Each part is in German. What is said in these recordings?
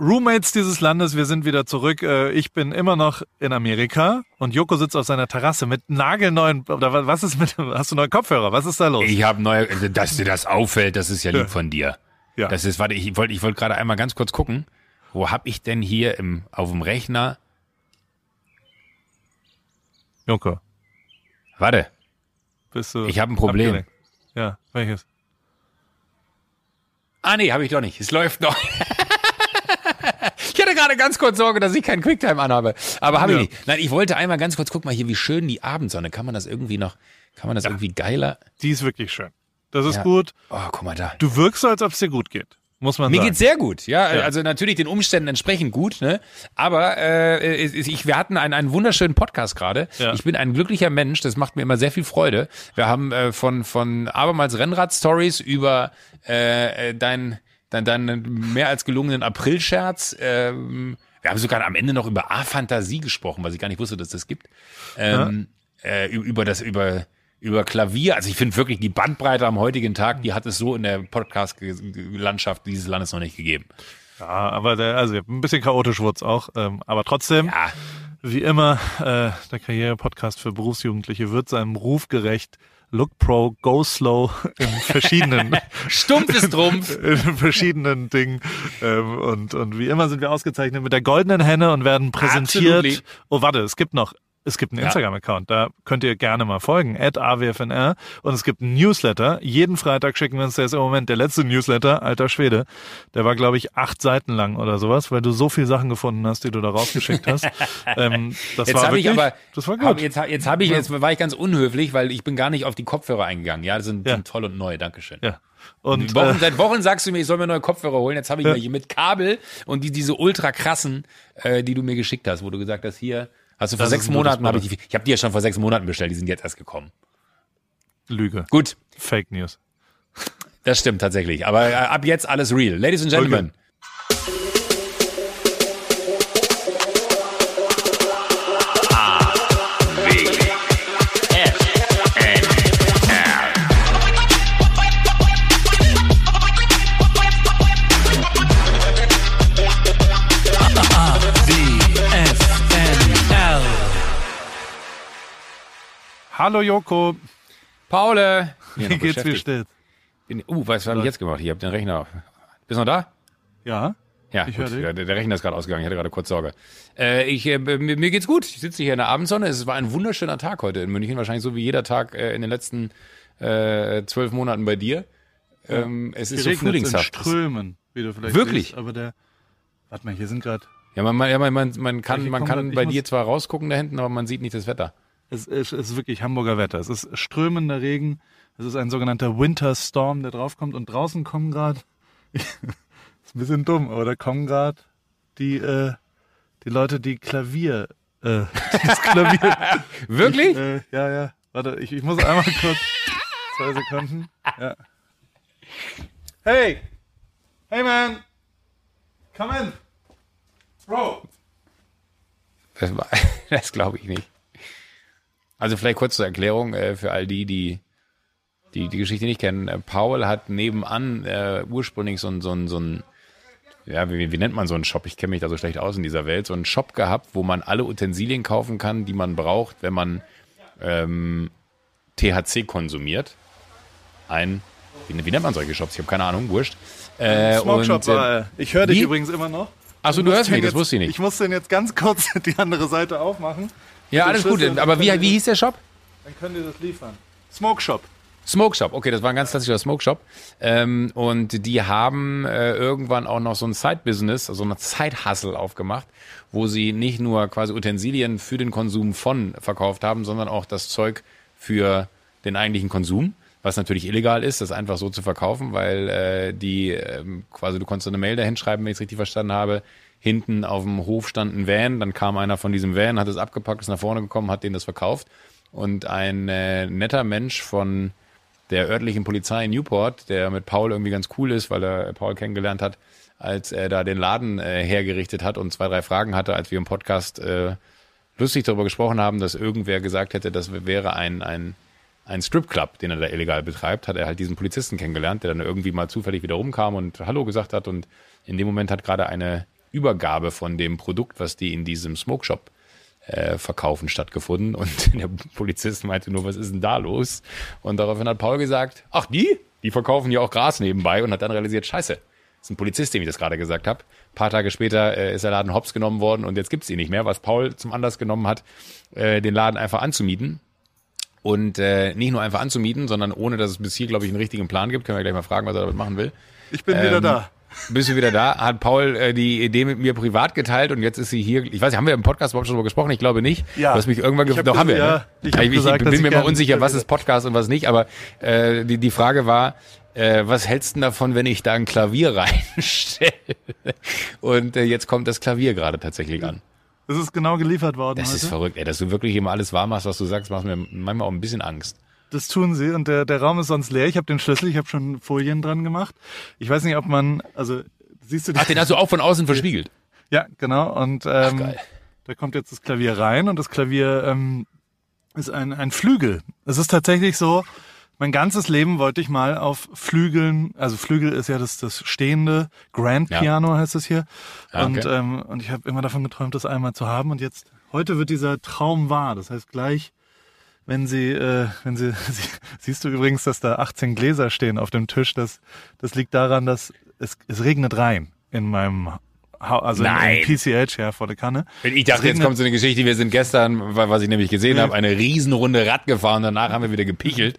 Roommates dieses Landes, wir sind wieder zurück. Äh, Ich bin immer noch in Amerika und Joko sitzt auf seiner Terrasse mit nagelneuen, oder wa- was ist mit, hast du neue Kopfhörer? Was ist da los? Ich habe neue, dass dir das auffällt, das ist ja lieb von dir. Ja. Das ist, warte, ich wollte ich wollte gerade einmal ganz kurz gucken, wo habe ich denn hier im, auf dem Rechner, Joko, warte, bist du. Ich hab ein Problem. abgelenkt? Ja, welches? Ah nee, habe ich doch nicht. Es läuft noch. gerade ganz kurz Sorge, dass ich keinen Quicktime anhabe. Aber habe Ja. ich nicht. Nein, ich wollte einmal ganz kurz, guck mal hier, wie schön die Abendsonne. Kann man das irgendwie noch, kann man das irgendwie geiler? Die ist wirklich schön. Das ist Ja. gut. Oh, guck mal da. Du wirkst so, als ob es dir gut geht. Muss man Mir sagen. geht's sehr gut, ja, Ja. also natürlich den Umständen entsprechend gut, ne? Aber äh, ich, wir hatten einen, einen wunderschönen Podcast gerade. Ja. Ich bin ein glücklicher Mensch, das macht mir immer sehr viel Freude. Wir haben äh, von von abermals Rennrad-Stories über äh, äh, dein, dein, deinen mehr als gelungenen Aprilscherz. Ähm, wir haben sogar am Ende noch über A-Fantasie gesprochen, was ich gar nicht wusste, dass das gibt. Ähm, äh, ü- über das über über Klavier. Also ich finde wirklich die Bandbreite am heutigen Tag, die hat es so in der Podcast-Landschaft dieses Landes noch nicht gegeben. Ja, aber der, also ein bisschen chaotisch wurde auch. Ähm, aber trotzdem, Ja, wie immer, äh, der Karriere-Podcast für Berufsjugendliche wird seinem Ruf gerecht. Look Pro, Go Slow in verschiedenen stumpf ist Trumpf. in verschiedenen Dingen. Ähm, und, und wie immer sind wir ausgezeichnet mit der goldenen Henne und werden präsentiert. Absolutely. Oh, warte, es gibt noch. Es gibt einen Ja. Instagram-Account, da könnt ihr gerne mal folgen, at awfnr. Und es gibt einen Newsletter. Jeden Freitag schicken wir uns, der ist im Moment der letzte Newsletter, alter Schwede. Der war, glaube ich, acht Seiten lang oder sowas, weil du so viele Sachen gefunden hast, die du da rausgeschickt hast. ähm, das Jetzt war habe ich wirklich, aber, das war hab, gut. jetzt, jetzt habe ich, jetzt war ich ganz unhöflich, weil ich bin gar nicht auf die Kopfhörer eingegangen. Ja, die sind, Ja. sind toll und neu, Dankeschön. ja. Und Wochen, äh, seit Wochen sagst du mir, ich soll mir neue Kopfhörer holen. Jetzt habe ich Ja. mir hier mit Kabel und die, diese ultra krassen, äh, die du mir geschickt hast, wo du gesagt hast, hier, hast du vor Das sechs Monaten, habe ich, die- ich habe die ja schon vor sechs Monaten bestellt, die sind jetzt erst gekommen. Lüge. Gut, Fake News. das stimmt tatsächlich. Aber äh, ab jetzt alles real. Ladies and Gentlemen. WFNL. Hallo Joko, Paule. Wie geht's, wie steht's? Bin- Uh, was habe ich jetzt gemacht? Ich habe den Rechner. Bist du noch da? Ja? Ja, Ich gut, höre dich. der, der Rechner ist gerade ausgegangen. Ich hatte gerade kurz Sorge. Äh, ich, äh, mir, mir geht's gut. Ich sitze hier in der Abendsonne. Es war ein wunderschöner Tag heute in München. Wahrscheinlich so wie jeder Tag äh, in den letzten äh, zwölf Monaten bei dir. Ähm, es ist so Geregnet in frühlingshaft. Strömen, wie du vielleicht Wirklich? siehst, aber der, warte mal, hier sind gerade, Ja, man, man, ja, man, man, man kann, man kann bei dir zwar rausgucken da hinten, aber man sieht nicht das Wetter. Es, es ist wirklich Hamburger Wetter. Es ist strömender Regen. Es ist ein sogenannter Winter Storm, der draufkommt und draußen kommen gerade, ist ein bisschen dumm, aber da kommen gerade die, äh, die Leute, die Klavier, äh, das Klavier, Wirklich? äh, ja, ja, warte, ich, ich muss einmal kurz, zwei Sekunden, ja. Hey! Hey man! Come in! Bro! Das, war- das glaube ich nicht. Also vielleicht kurz zur Erklärung äh, für all die, die die, die Geschichte nicht kennen. Äh, Paul hat nebenan äh, ursprünglich so ein, so ein, so ein ja, wie, wie nennt man so einen Shop? Ich kenne mich da so schlecht aus in dieser Welt. So einen Shop gehabt, wo man alle Utensilien kaufen kann, die man braucht, wenn man ähm, THC konsumiert. Ein, wie, wie nennt man solche Shops? Ich habe keine Ahnung, wurscht. Äh, Smoke Shop und, äh, war, ich höre dich übrigens immer noch. Achso, du hörst mich, das wusste ich nicht. Ich muss den jetzt ganz kurz die andere Seite aufmachen. Ja, alles gut. Aber wie, wie hieß der Shop? Dann können die das liefern. Smoke Shop. Smoke Shop, okay, das war ein ganz klassischer Smoke Shop. Ähm, und die haben äh, irgendwann auch noch so ein Side-Business, also eine Side-Hustle aufgemacht, wo sie nicht nur quasi Utensilien für den Konsum von verkauft haben, sondern auch das Zeug für den eigentlichen Konsum, was natürlich illegal ist, das einfach so zu verkaufen, weil äh, die ähm, quasi, du konntest eine Mail dahin schreiben, wenn ich es richtig verstanden habe, hinten auf dem Hof stand ein Van, dann kam einer von diesem Van, hat es abgepackt, ist nach vorne gekommen, hat denen das verkauft. Und ein äh, netter Mensch von der örtlichen Polizei in Newport, der mit Paul irgendwie ganz cool ist, weil er Paul kennengelernt hat, als er da den Laden äh, hergerichtet hat und zwei, drei Fragen hatte, als wir im Podcast äh, lustig darüber gesprochen haben, dass irgendwer gesagt hätte, das wäre ein, ein, ein Stripclub, den er da illegal betreibt, hat er halt diesen Polizisten kennengelernt, der dann irgendwie mal zufällig wieder rumkam und Hallo gesagt hat. Und in dem Moment hat gerade eine Übergabe von dem Produkt, was die in diesem Smoke Shop äh, verkaufen, stattgefunden. Und der Polizist meinte nur, was ist denn da los? Und daraufhin hat Paul gesagt, ach die? Die verkaufen ja auch Gras nebenbei und hat dann realisiert, scheiße, das ist ein Polizist, dem ich das gerade gesagt habe. Ein paar Tage später äh, ist der Laden hops genommen worden und jetzt gibt's ihn nicht mehr, was Paul zum Anlass genommen hat, äh, den Laden einfach anzumieten. Und äh, nicht nur einfach anzumieten, sondern ohne, dass es bis hier, glaube ich, einen richtigen Plan gibt. Können wir gleich mal fragen, was er damit machen will. Ich bin wieder Ähm, da. Bist du wieder da? Hat Paul äh, die Idee mit mir privat geteilt und jetzt ist sie hier. Ich weiß nicht, haben wir im Podcast überhaupt schon darüber gesprochen? Ich glaube nicht. Ja. Du hast mich irgendwann Ich gefragt. Doch, haben wir. ne? ja, ich hab ich, gesagt, dass bin ich mir mal unsicher, was ist Podcast und was nicht, aber äh, die, die Frage war, äh, was hältst du denn davon, wenn ich da ein Klavier reinstelle? Und äh, jetzt kommt das Klavier gerade tatsächlich an. Es ist genau geliefert worden Das heute. ist verrückt, ey, dass du wirklich immer alles wahr machst, was du sagst, macht mir manchmal auch ein bisschen Angst. Das tun sie und der, der Raum ist sonst leer. Ich habe den Schlüssel, ich habe schon Folien dran gemacht. Ich weiß nicht, ob man, also siehst du die? Ach, den hast du auch von außen verspiegelt. Ja, genau. Und ähm, geil. da kommt jetzt das Klavier rein und das Klavier ähm, ist ein, ein Flügel. Es ist tatsächlich so, mein ganzes Leben wollte ich mal auf Flügeln, also Flügel ist ja das, das stehende, Grand Ja. Piano heißt es hier. Und, okay. ähm, und ich habe immer davon geträumt, das einmal zu haben. Und jetzt, heute wird dieser Traum wahr. Das heißt gleich, wenn sie, äh, wenn sie, sie, siehst du übrigens, dass da 18 Gläser stehen auf dem Tisch. Das, das liegt daran, dass es, es regnet rein in meinem also Nein. in, in PCH, ja, vor der Kanne. Ich dachte, jetzt kommt so eine Geschichte, wir sind gestern, wa- was ich nämlich gesehen habe, eine Riesenrunde Rad gefahren, danach haben wir wieder gepichelt.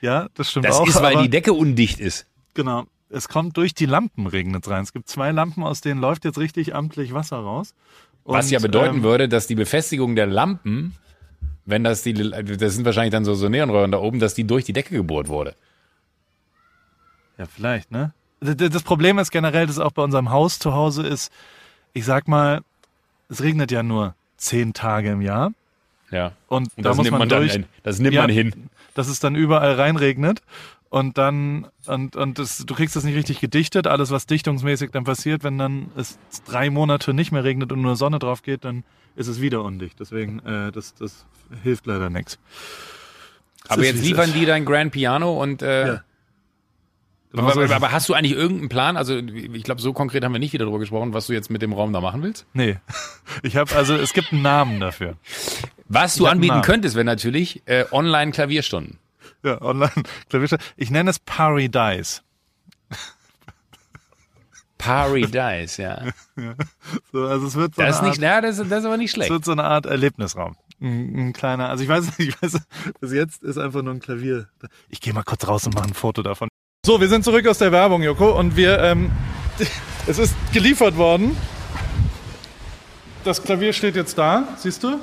Ja, das stimmt Das auch. ist, weil aber, die Decke undicht ist. Genau. Es kommt durch die Lampen regnet rein. Es gibt zwei Lampen, aus denen läuft jetzt richtig amtlich Wasser raus. Was Und, ja bedeuten ähm, würde, dass die Befestigung der Lampen, wenn das die, das sind wahrscheinlich dann so, so Neonröhren da oben, dass die durch die Decke gebohrt wurde. Ja, vielleicht, ne? Das Problem ist generell, dass auch bei unserem Haus zu Hause ist, ich sag mal, es regnet ja nur zehn Tage im Jahr. Ja. Und, Und da das muss nimmt man, man dann, durch, hin. das nimmt Ja. man hin. dass es dann überall reinregnet. Und dann, und, und das, du kriegst das nicht richtig gedichtet. Alles, was dichtungsmäßig dann passiert, wenn dann es drei Monate nicht mehr regnet und nur Sonne drauf geht, dann ist es wieder undicht. Deswegen, äh, das, das hilft leider nichts. Aber jetzt liefern die dein Grand Piano und äh, Ja. aber, aber, aber hast du eigentlich irgendeinen Plan? Also ich glaube, so konkret haben wir nicht wieder darüber gesprochen, was du jetzt mit dem Raum da machen willst. Nee. Ich habe also, es gibt einen Namen dafür. Was du anbieten könntest, wäre natürlich äh, Online-Klavierstunden. Ja, online Klavierstuhl. Ich nenne es Paradise. Paradise, ja. So, also es wird so Das ist eine nicht, Art, ja, das, das ist aber nicht es schlecht. wird so eine Art Erlebnisraum. Ein, ein kleiner, also ich weiß, ich weiß, bis jetzt ist einfach nur ein Klavier. Ich gehe mal kurz raus und mache ein Foto davon. So, wir sind zurück aus der Werbung, Joko, und wir, ähm, es ist geliefert worden. Das Klavier steht jetzt da, siehst du?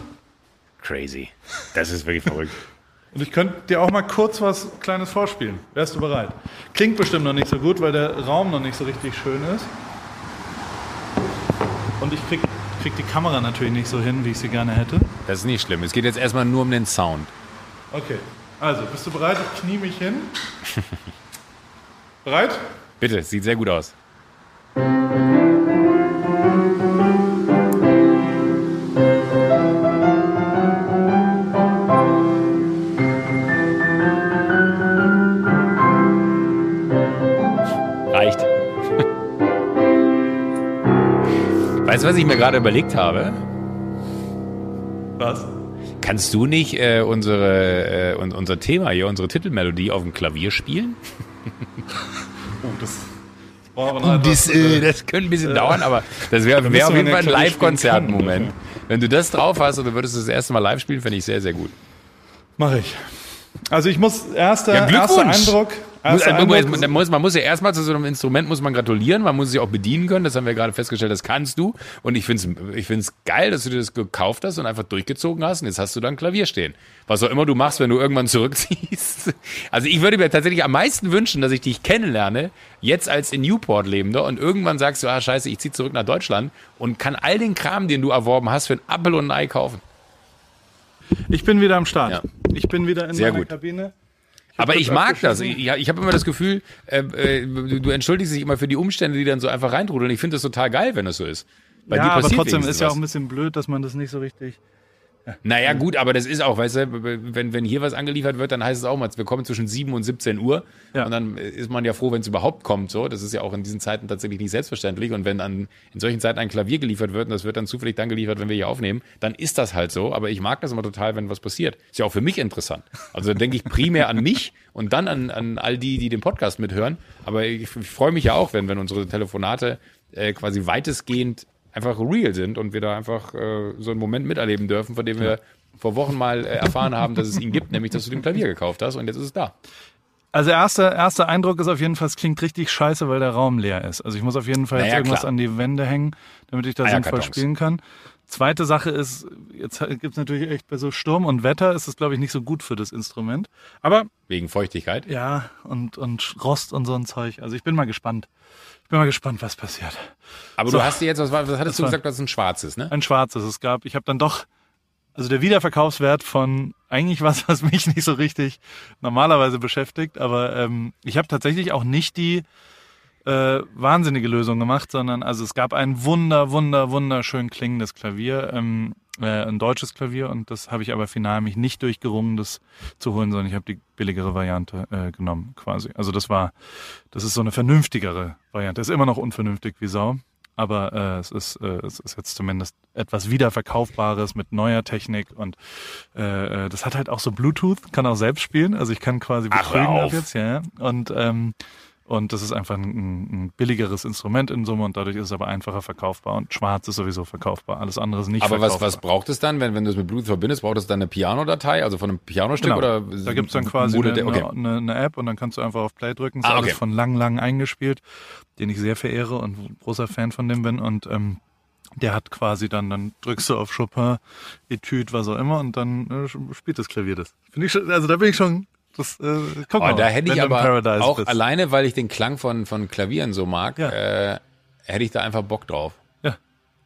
Crazy. Das ist wirklich verrückt. Und ich könnte dir auch mal kurz was Kleines vorspielen. Wärst du bereit? Klingt bestimmt noch nicht so gut, weil der Raum noch nicht so richtig schön ist. Und ich krieg, krieg die Kamera natürlich nicht so hin, wie ich sie gerne hätte. Das ist nicht schlimm. Es geht jetzt erstmal nur um den Sound. Okay, also bist du bereit? Ich knie mich hin. Bereit? Bitte, sieht sehr gut aus. Weißt du, was ich mir gerade überlegt habe? Was? Kannst du nicht äh, unsere, äh, un- unser Thema hier, unsere Titelmelodie auf dem Klavier spielen? Oh, das etwas, Das, äh, das könnte ein bisschen dauern, aber das wäre wär auf jeden Fall ein Live-Konzert-Moment. Wenn du das drauf hast und du würdest das erste Mal live spielen, fände ich sehr, sehr gut. Mach ich. Also ich muss, erster, Ja, erster. Eindruck, Muss, erster also, Eindruck man, muss, man muss ja erstmal zu so einem Instrument muss man gratulieren, man muss sich auch bedienen können, das haben wir gerade festgestellt, das kannst du. Und ich finde es ich find's geil, dass du dir das gekauft hast und einfach durchgezogen hast und jetzt hast du da ein Klavier stehen. Was auch immer du machst, wenn du irgendwann zurückziehst. Also ich würde mir tatsächlich am meisten wünschen, dass ich dich kennenlerne, jetzt als in Newport lebender und irgendwann sagst du, ah scheiße, ich ziehe zurück nach Deutschland und kann all den Kram, den du erworben hast, für ein Apfel und ein Ei kaufen. Ich bin wieder am Start. Ja. Ich bin wieder in Sehr meiner gut. Kabine. Aber ich mag das. Ich, ich habe immer das Gefühl, äh, äh, du, du entschuldigst dich immer für die Umstände, die dann so einfach reintrudeln. Ich finde das total geil, wenn das so ist. Bei ja, aber trotzdem ist ja auch ein bisschen blöd, dass man das nicht so richtig Naja, gut, aber das ist auch, weißt du, wenn, wenn hier was angeliefert wird, dann heißt es auch mal, wir kommen zwischen 7 und 17 Uhr. Ja. Und dann ist man ja froh, wenn es überhaupt kommt. So, Das ist ja auch in diesen Zeiten tatsächlich nicht selbstverständlich. Und wenn an, in solchen Zeiten ein Klavier geliefert wird und das wird dann zufällig dann geliefert, wenn wir hier aufnehmen, dann ist das halt so. Aber ich mag das immer total, wenn was passiert. Ist ja auch für mich interessant. Also dann denke ich primär an mich und dann an, an all die, die den Podcast mithören. Aber ich, ich freue mich ja auch, wenn, wenn unsere Telefonate äh, quasi weitestgehend einfach real sind und wir da einfach äh, so einen Moment miterleben dürfen, von dem wir vor Wochen mal äh, erfahren haben, dass es ihn gibt, nämlich dass du den Klavier gekauft hast und jetzt ist es da. Also erster, erster Eindruck ist auf jeden Fall, es klingt richtig scheiße, weil der Raum leer ist. Also ich muss auf jeden Fall jetzt Naja, irgendwas klar. an die Wände hängen, damit ich da sinnvoll Eierkartons. spielen kann. Zweite Sache ist, jetzt gibt's natürlich echt bei so Sturm und Wetter ist es, glaube ich, nicht so gut für das Instrument. Aber Wegen Feuchtigkeit. ja, und, und Rost und so ein Zeug. Also ich bin mal gespannt. Ich bin mal gespannt, was passiert. Aber So. du hast dir jetzt, was, was hattest Das du gesagt, dass es ein schwarzes, ne? Ein schwarzes. Es gab, ich habe dann doch, also der Wiederverkaufswert von eigentlich was, was mich nicht so richtig normalerweise beschäftigt, aber ähm, ich habe tatsächlich auch nicht die äh, wahnsinnige Lösung gemacht, sondern also es gab ein wunder, wunder, wunderschön klingendes Klavier, ähm, äh, ein deutsches Klavier und das habe ich aber final mich nicht durchgerungen, das zu holen, sondern ich habe die billigere Variante äh, genommen quasi. Also das war, das ist so eine vernünftigere Variante. Ist immer noch unvernünftig wie Sau, aber äh, es ist äh, es ist jetzt zumindest etwas wiederverkaufbares mit neuer Technik und äh, äh, das hat halt auch so Bluetooth, kann auch selbst spielen, also ich kann quasi Ach, betrügen ab auf. jetzt, ja, ja. und ähm, und das ist einfach ein, ein billigeres Instrument in Summe und dadurch ist es aber einfacher verkaufbar. Und schwarz ist sowieso verkaufbar. Alles andere ist nicht Aber was, verkaufbar. was braucht es dann, wenn, wenn du es mit Bluetooth verbindest? Braucht es dann eine Piano-Datei, also von einem Pianostück? Genau. Oder da gibt's dann quasi eine, der, okay. eine, eine App und dann kannst du einfach auf Play drücken. Ist Ah, alles okay. von lang, lang eingespielt, den ich sehr verehre und großer Fan von dem bin. Und ähm, der hat quasi dann, dann drückst du auf Chopin, Etüde, was auch immer und dann äh, spielt das Klavier das. Finde ich schon, also da bin ich schon, das, äh, guck Oh, mal, da hätte ich aber Paradise auch bist. alleine, weil ich den Klang von, von Klavieren so mag, Ja. äh, hätte ich da einfach Bock drauf. Ja,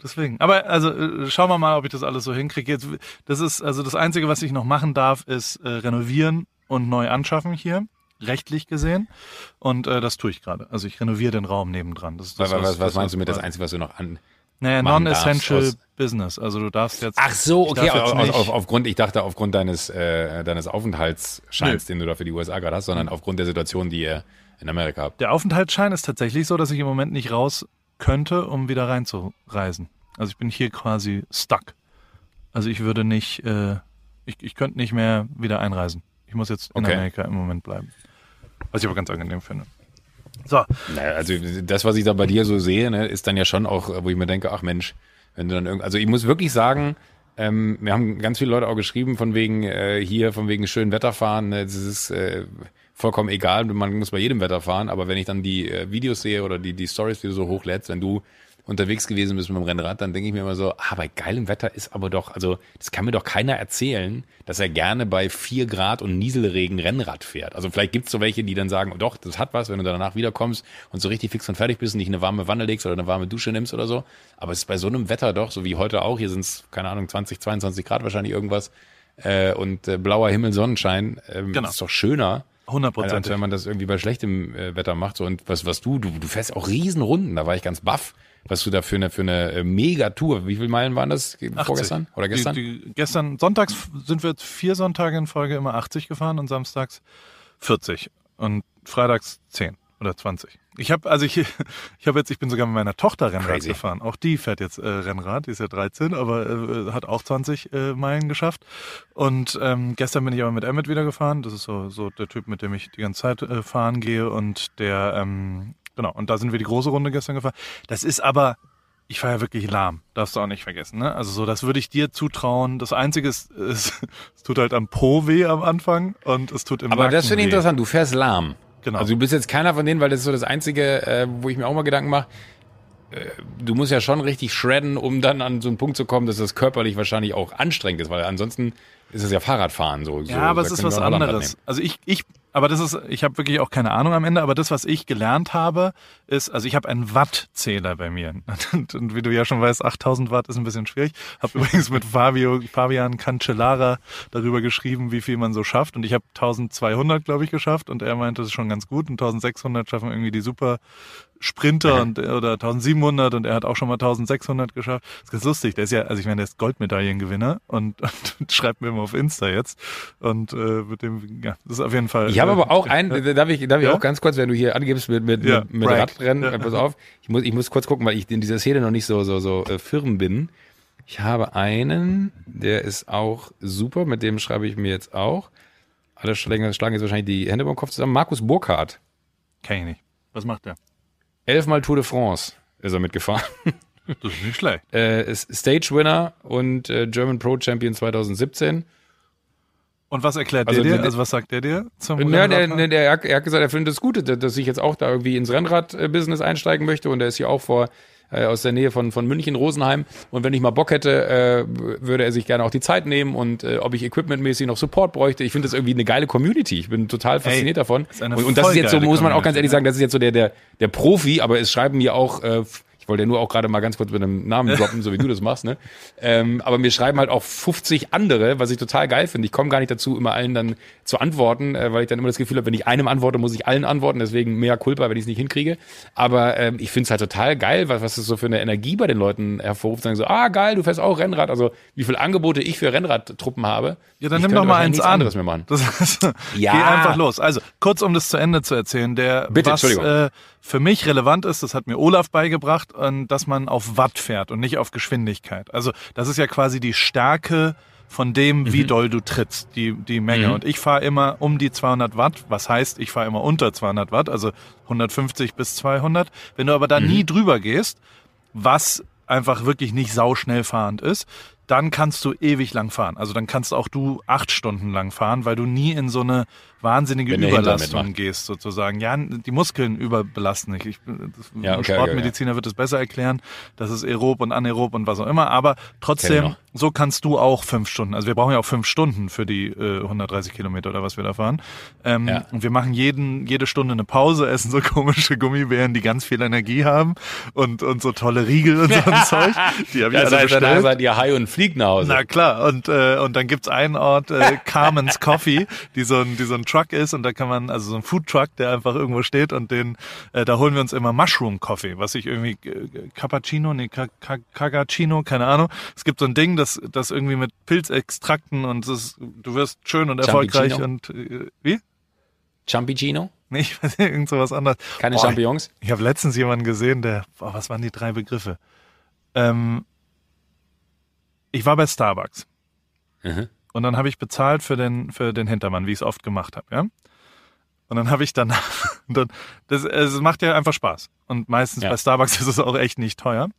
deswegen. Aber also äh, schauen wir mal, ob ich das alles so hinkriege. Jetzt, das ist also das Einzige, was ich noch machen darf, ist äh, renovieren und neu anschaffen hier, rechtlich gesehen. Und äh, das tue ich gerade. Also ich renoviere den Raum nebendran. Das das, was, was, was meinst du mit das Einzige, was du noch an... Naja, non-essential Business. Also du darfst jetzt. Ach so, okay, auf, auf, aufgrund, ich dachte aufgrund deines, äh, deines Aufenthaltsscheins, den du da für die USA gerade hast, sondern aufgrund der Situation, die ihr in Amerika habt. Der Aufenthaltsschein ist tatsächlich so, dass ich im Moment nicht raus könnte, um wieder reinzureisen. Also ich bin hier quasi stuck. Also ich würde nicht, äh, ich, ich könnte nicht mehr wieder einreisen. Ich muss jetzt in Okay. Amerika im Moment bleiben. Was ich aber ganz angenehm finde. So, Naja, also das, was ich da bei dir so sehe, ne, ist dann ja schon auch, wo ich mir denke, ach Mensch, wenn du dann irgend, also ich muss wirklich sagen, ähm, wir haben ganz viele Leute auch geschrieben von wegen äh, hier, von wegen schönen Wetter fahren. Ne, das ist äh, vollkommen egal, man muss bei jedem Wetter fahren. Aber wenn ich dann die äh, Videos sehe oder die die Stories, die du so hochlädst, wenn du unterwegs gewesen bist mit dem Rennrad, dann denke ich mir immer so, ah, bei geilem Wetter ist aber doch, also das kann mir doch keiner erzählen, dass er gerne bei vier Grad und Nieselregen Rennrad fährt. Also vielleicht gibt's so welche, die dann sagen, oh doch, das hat was, wenn du danach wiederkommst und so richtig fix und fertig bist und nicht in eine warme Wanne legst oder eine warme Dusche nimmst oder so. Aber es ist bei so einem Wetter doch, so wie heute auch, hier sind's keine Ahnung, 20, 22 Grad wahrscheinlich irgendwas äh, und äh, blauer Himmel, Sonnenschein, ähm, Genau. ist doch schöner. Als hundertprozentig. wenn man das irgendwie bei schlechtem äh, Wetter macht. So, und was, was du, du, du fährst auch Riesenrunden, da war ich ganz baff, was du da für eine, für eine äh, Megatour, wie viele Meilen waren das? 80. Vorgestern oder gestern? Die, die, gestern, sonntags sind wir jetzt vier Sonntage in Folge immer 80 gefahren und samstags 40 und freitags 10 oder 20. Ich habe also ich ich habe jetzt ich bin sogar mit meiner Tochter Rennrad Crazy. gefahren. Auch die fährt jetzt äh, Rennrad, die ist ja 13, aber äh, hat auch 20 äh, Meilen geschafft. Und ähm, gestern bin ich aber mit Emmett wieder gefahren. Das ist so so der Typ, mit dem ich die ganze Zeit äh, fahren gehe und der ähm, genau und da sind wir die große Runde gestern gefahren. Das ist aber ich war ja wirklich lahm, darfst du auch nicht vergessen. Ne? Also so, das würde ich dir zutrauen. Das Einzige ist, ist, es tut halt am Po weh am Anfang und es tut im Aber Nacken das finde ich weh. interessant, du fährst lahm. Genau. Also du bist jetzt keiner von denen, weil das ist so das Einzige, äh, wo ich mir auch mal Gedanken mache. Äh, Du musst ja schon richtig shredden, um dann an so einen Punkt zu kommen, dass das körperlich wahrscheinlich auch anstrengend ist, weil ansonsten ist es ja Fahrradfahren so. so Ja, aber da es ist was anderes. Also ich, ich, aber das ist, ich habe wirklich auch keine Ahnung am Ende, aber das, was ich gelernt habe, ist, also ich habe einen Wattzähler bei mir. Und, und wie du ja schon weißt, 8000 Watt ist ein bisschen schwierig. Habe übrigens mit Fabio, Fabian Cancellara darüber geschrieben, wie viel man so schafft. Und ich habe 1200, glaube ich, geschafft. Und er meinte, das ist schon ganz gut. Und 1600 schaffen irgendwie die super Sprinter und, oder 1700 und er hat auch schon mal 1600 geschafft. Das ist ganz lustig. Der ist ja, also ich meine, der ist Goldmedaillengewinner und, und schreibt mir immer auf Insta jetzt. Und äh, mit dem, ja, das ist auf jeden Fall. Ich habe äh, aber auch einen, äh, darf ich, darf ich Ja? auch ganz kurz, wenn du hier angibst mit, mit, Ja, mit, mit right. Radrennen, Ja. pass auf, ich muss, ich muss kurz gucken, weil ich in dieser Szene noch nicht so, so, so äh, firm bin. Ich habe einen, der ist auch super, mit dem schreibe ich mir jetzt auch. Alle schlagen, schlagen jetzt wahrscheinlich die Hände beim Kopf zusammen. Markus Burkhardt. Kenn ich nicht. Was macht der? Elfmal Tour de France ist er mitgefahren. Das ist nicht schlecht. äh, ist Stage Winner und äh, German Pro Champion 2017. Und was erklärt Also der dir? Also was sagt der dir zum Ja, der, der, der, er hat gesagt, er findet es gut, dass dass ich jetzt auch da irgendwie ins Rennrad-Business einsteigen möchte und er ist hier auch vor äh, aus der Nähe von, von München, Rosenheim. Und wenn ich mal Bock hätte, äh, würde er sich gerne auch die Zeit nehmen und äh, ob ich equipmentmäßig noch Support bräuchte. Ich finde das irgendwie eine geile Community. Ich bin total fasziniert davon. ist eine und, und das ist jetzt so, muss man auch ganz ehrlich sagen, das ist jetzt so der, der, der Profi, aber es schreiben mir auch, äh, ich wollte ja nur auch gerade mal ganz kurz mit einem Namen droppen, so wie du das machst, ne? Ähm, aber mir schreiben halt auch 50 andere, was ich total geil finde. Ich komme gar nicht dazu, immer allen dann zu antworten, äh, weil ich dann immer das Gefühl habe, wenn ich einem antworte, muss ich allen antworten. Deswegen mehr Culpa, wenn ich es nicht hinkriege. Aber ähm, ich finde es halt total geil, was, was es so für eine Energie bei den Leuten hervorruft. Sagen so, ah geil, du fährst auch Rennrad. Also wie viele Angebote ich für Rennradtruppen habe. Ja, dann ich nimm doch mal eins an. anderes mehr machen. Das ist, Ja. Geh einfach los. Also, kurz um das zu Ende zu erzählen, der, Bitte, was Entschuldigung. äh, für mich relevant ist, das hat mir Olaf beigebracht, äh, dass man auf Watt fährt und nicht auf Geschwindigkeit. Also, das ist ja quasi die Stärke von dem, wie Mhm. doll du trittst, die, die Menge. Und ich fahre immer um die 200 Watt, was heißt, ich fahre immer unter 200 Watt, also 150 bis 200. Wenn du aber da nie drüber gehst, was einfach wirklich nicht sauschnell fahrend ist, dann kannst du ewig lang fahren. Also dann kannst auch du acht Stunden lang fahren, weil du nie in so eine wahnsinnige Wenn Überlastung gehst, sozusagen. Ja, die Muskeln überbelasten nicht. Ich, Ja, okay, Sportmediziner wird es besser erklären. Das ist aerob und anaerob und was auch immer. Aber trotzdem, so kannst du auch fünf Stunden. Also wir brauchen ja auch fünf Stunden für die äh, 130 Kilometer oder was wir da fahren. Ähm, Ja. Und wir machen jeden, jede Stunde eine Pause, essen so komische Gummibären, die ganz viel Energie haben und, und so tolle Riegel und so ein Zeug. Die habe ich Das alle bestellt. seid ihr high und fliegt nach Hause. Na klar, und, äh, und dann gibt's einen Ort, äh, Carmen's Coffee, die so, ein, die so ein Truck ist und da kann man, also so ein Food Truck, der einfach irgendwo steht und den, äh, da holen wir uns immer Mushroom Coffee, was ich irgendwie, äh, Cappuccino, nee, Ca- Ca- Cagacino, keine Ahnung. Es gibt so ein Ding, das, das irgendwie mit Pilzextrakten und ist, du wirst schön und erfolgreich und, äh, wie? Champigino? Nee, ich weiß nicht, irgend sowas anderes. Keine Boah, Champignons? ich habe letztens jemanden gesehen, der, boah, was waren die drei Begriffe? Ähm, ich war bei Starbucks Mhm. und dann habe ich bezahlt für den für den Hintermann, wie ich es oft gemacht habe, ja. Und dann habe ich dann, dann das, es macht ja einfach Spaß und meistens Ja. bei Starbucks ist es auch echt nicht teuer.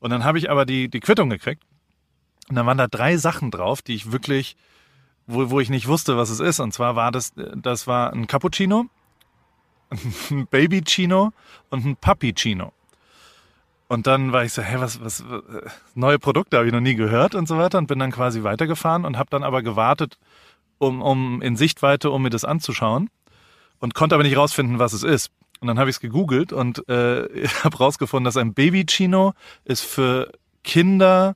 Und dann habe ich aber die die Quittung gekriegt und dann waren da drei Sachen drauf, die ich wirklich wo, wo ich nicht wusste, was es ist. Und zwar war das, das war ein Cappuccino, ein Babychino und ein Pappicino. Und dann war ich so, hä, was, was, was neue Produkte habe ich noch nie gehört und so weiter und bin dann quasi weitergefahren und habe dann aber gewartet, um, um in Sichtweite, um mir das anzuschauen und konnte aber nicht rausfinden, was es ist. Und dann habe ich es gegoogelt und äh, habe rausgefunden, dass ein Babychino ist für Kinder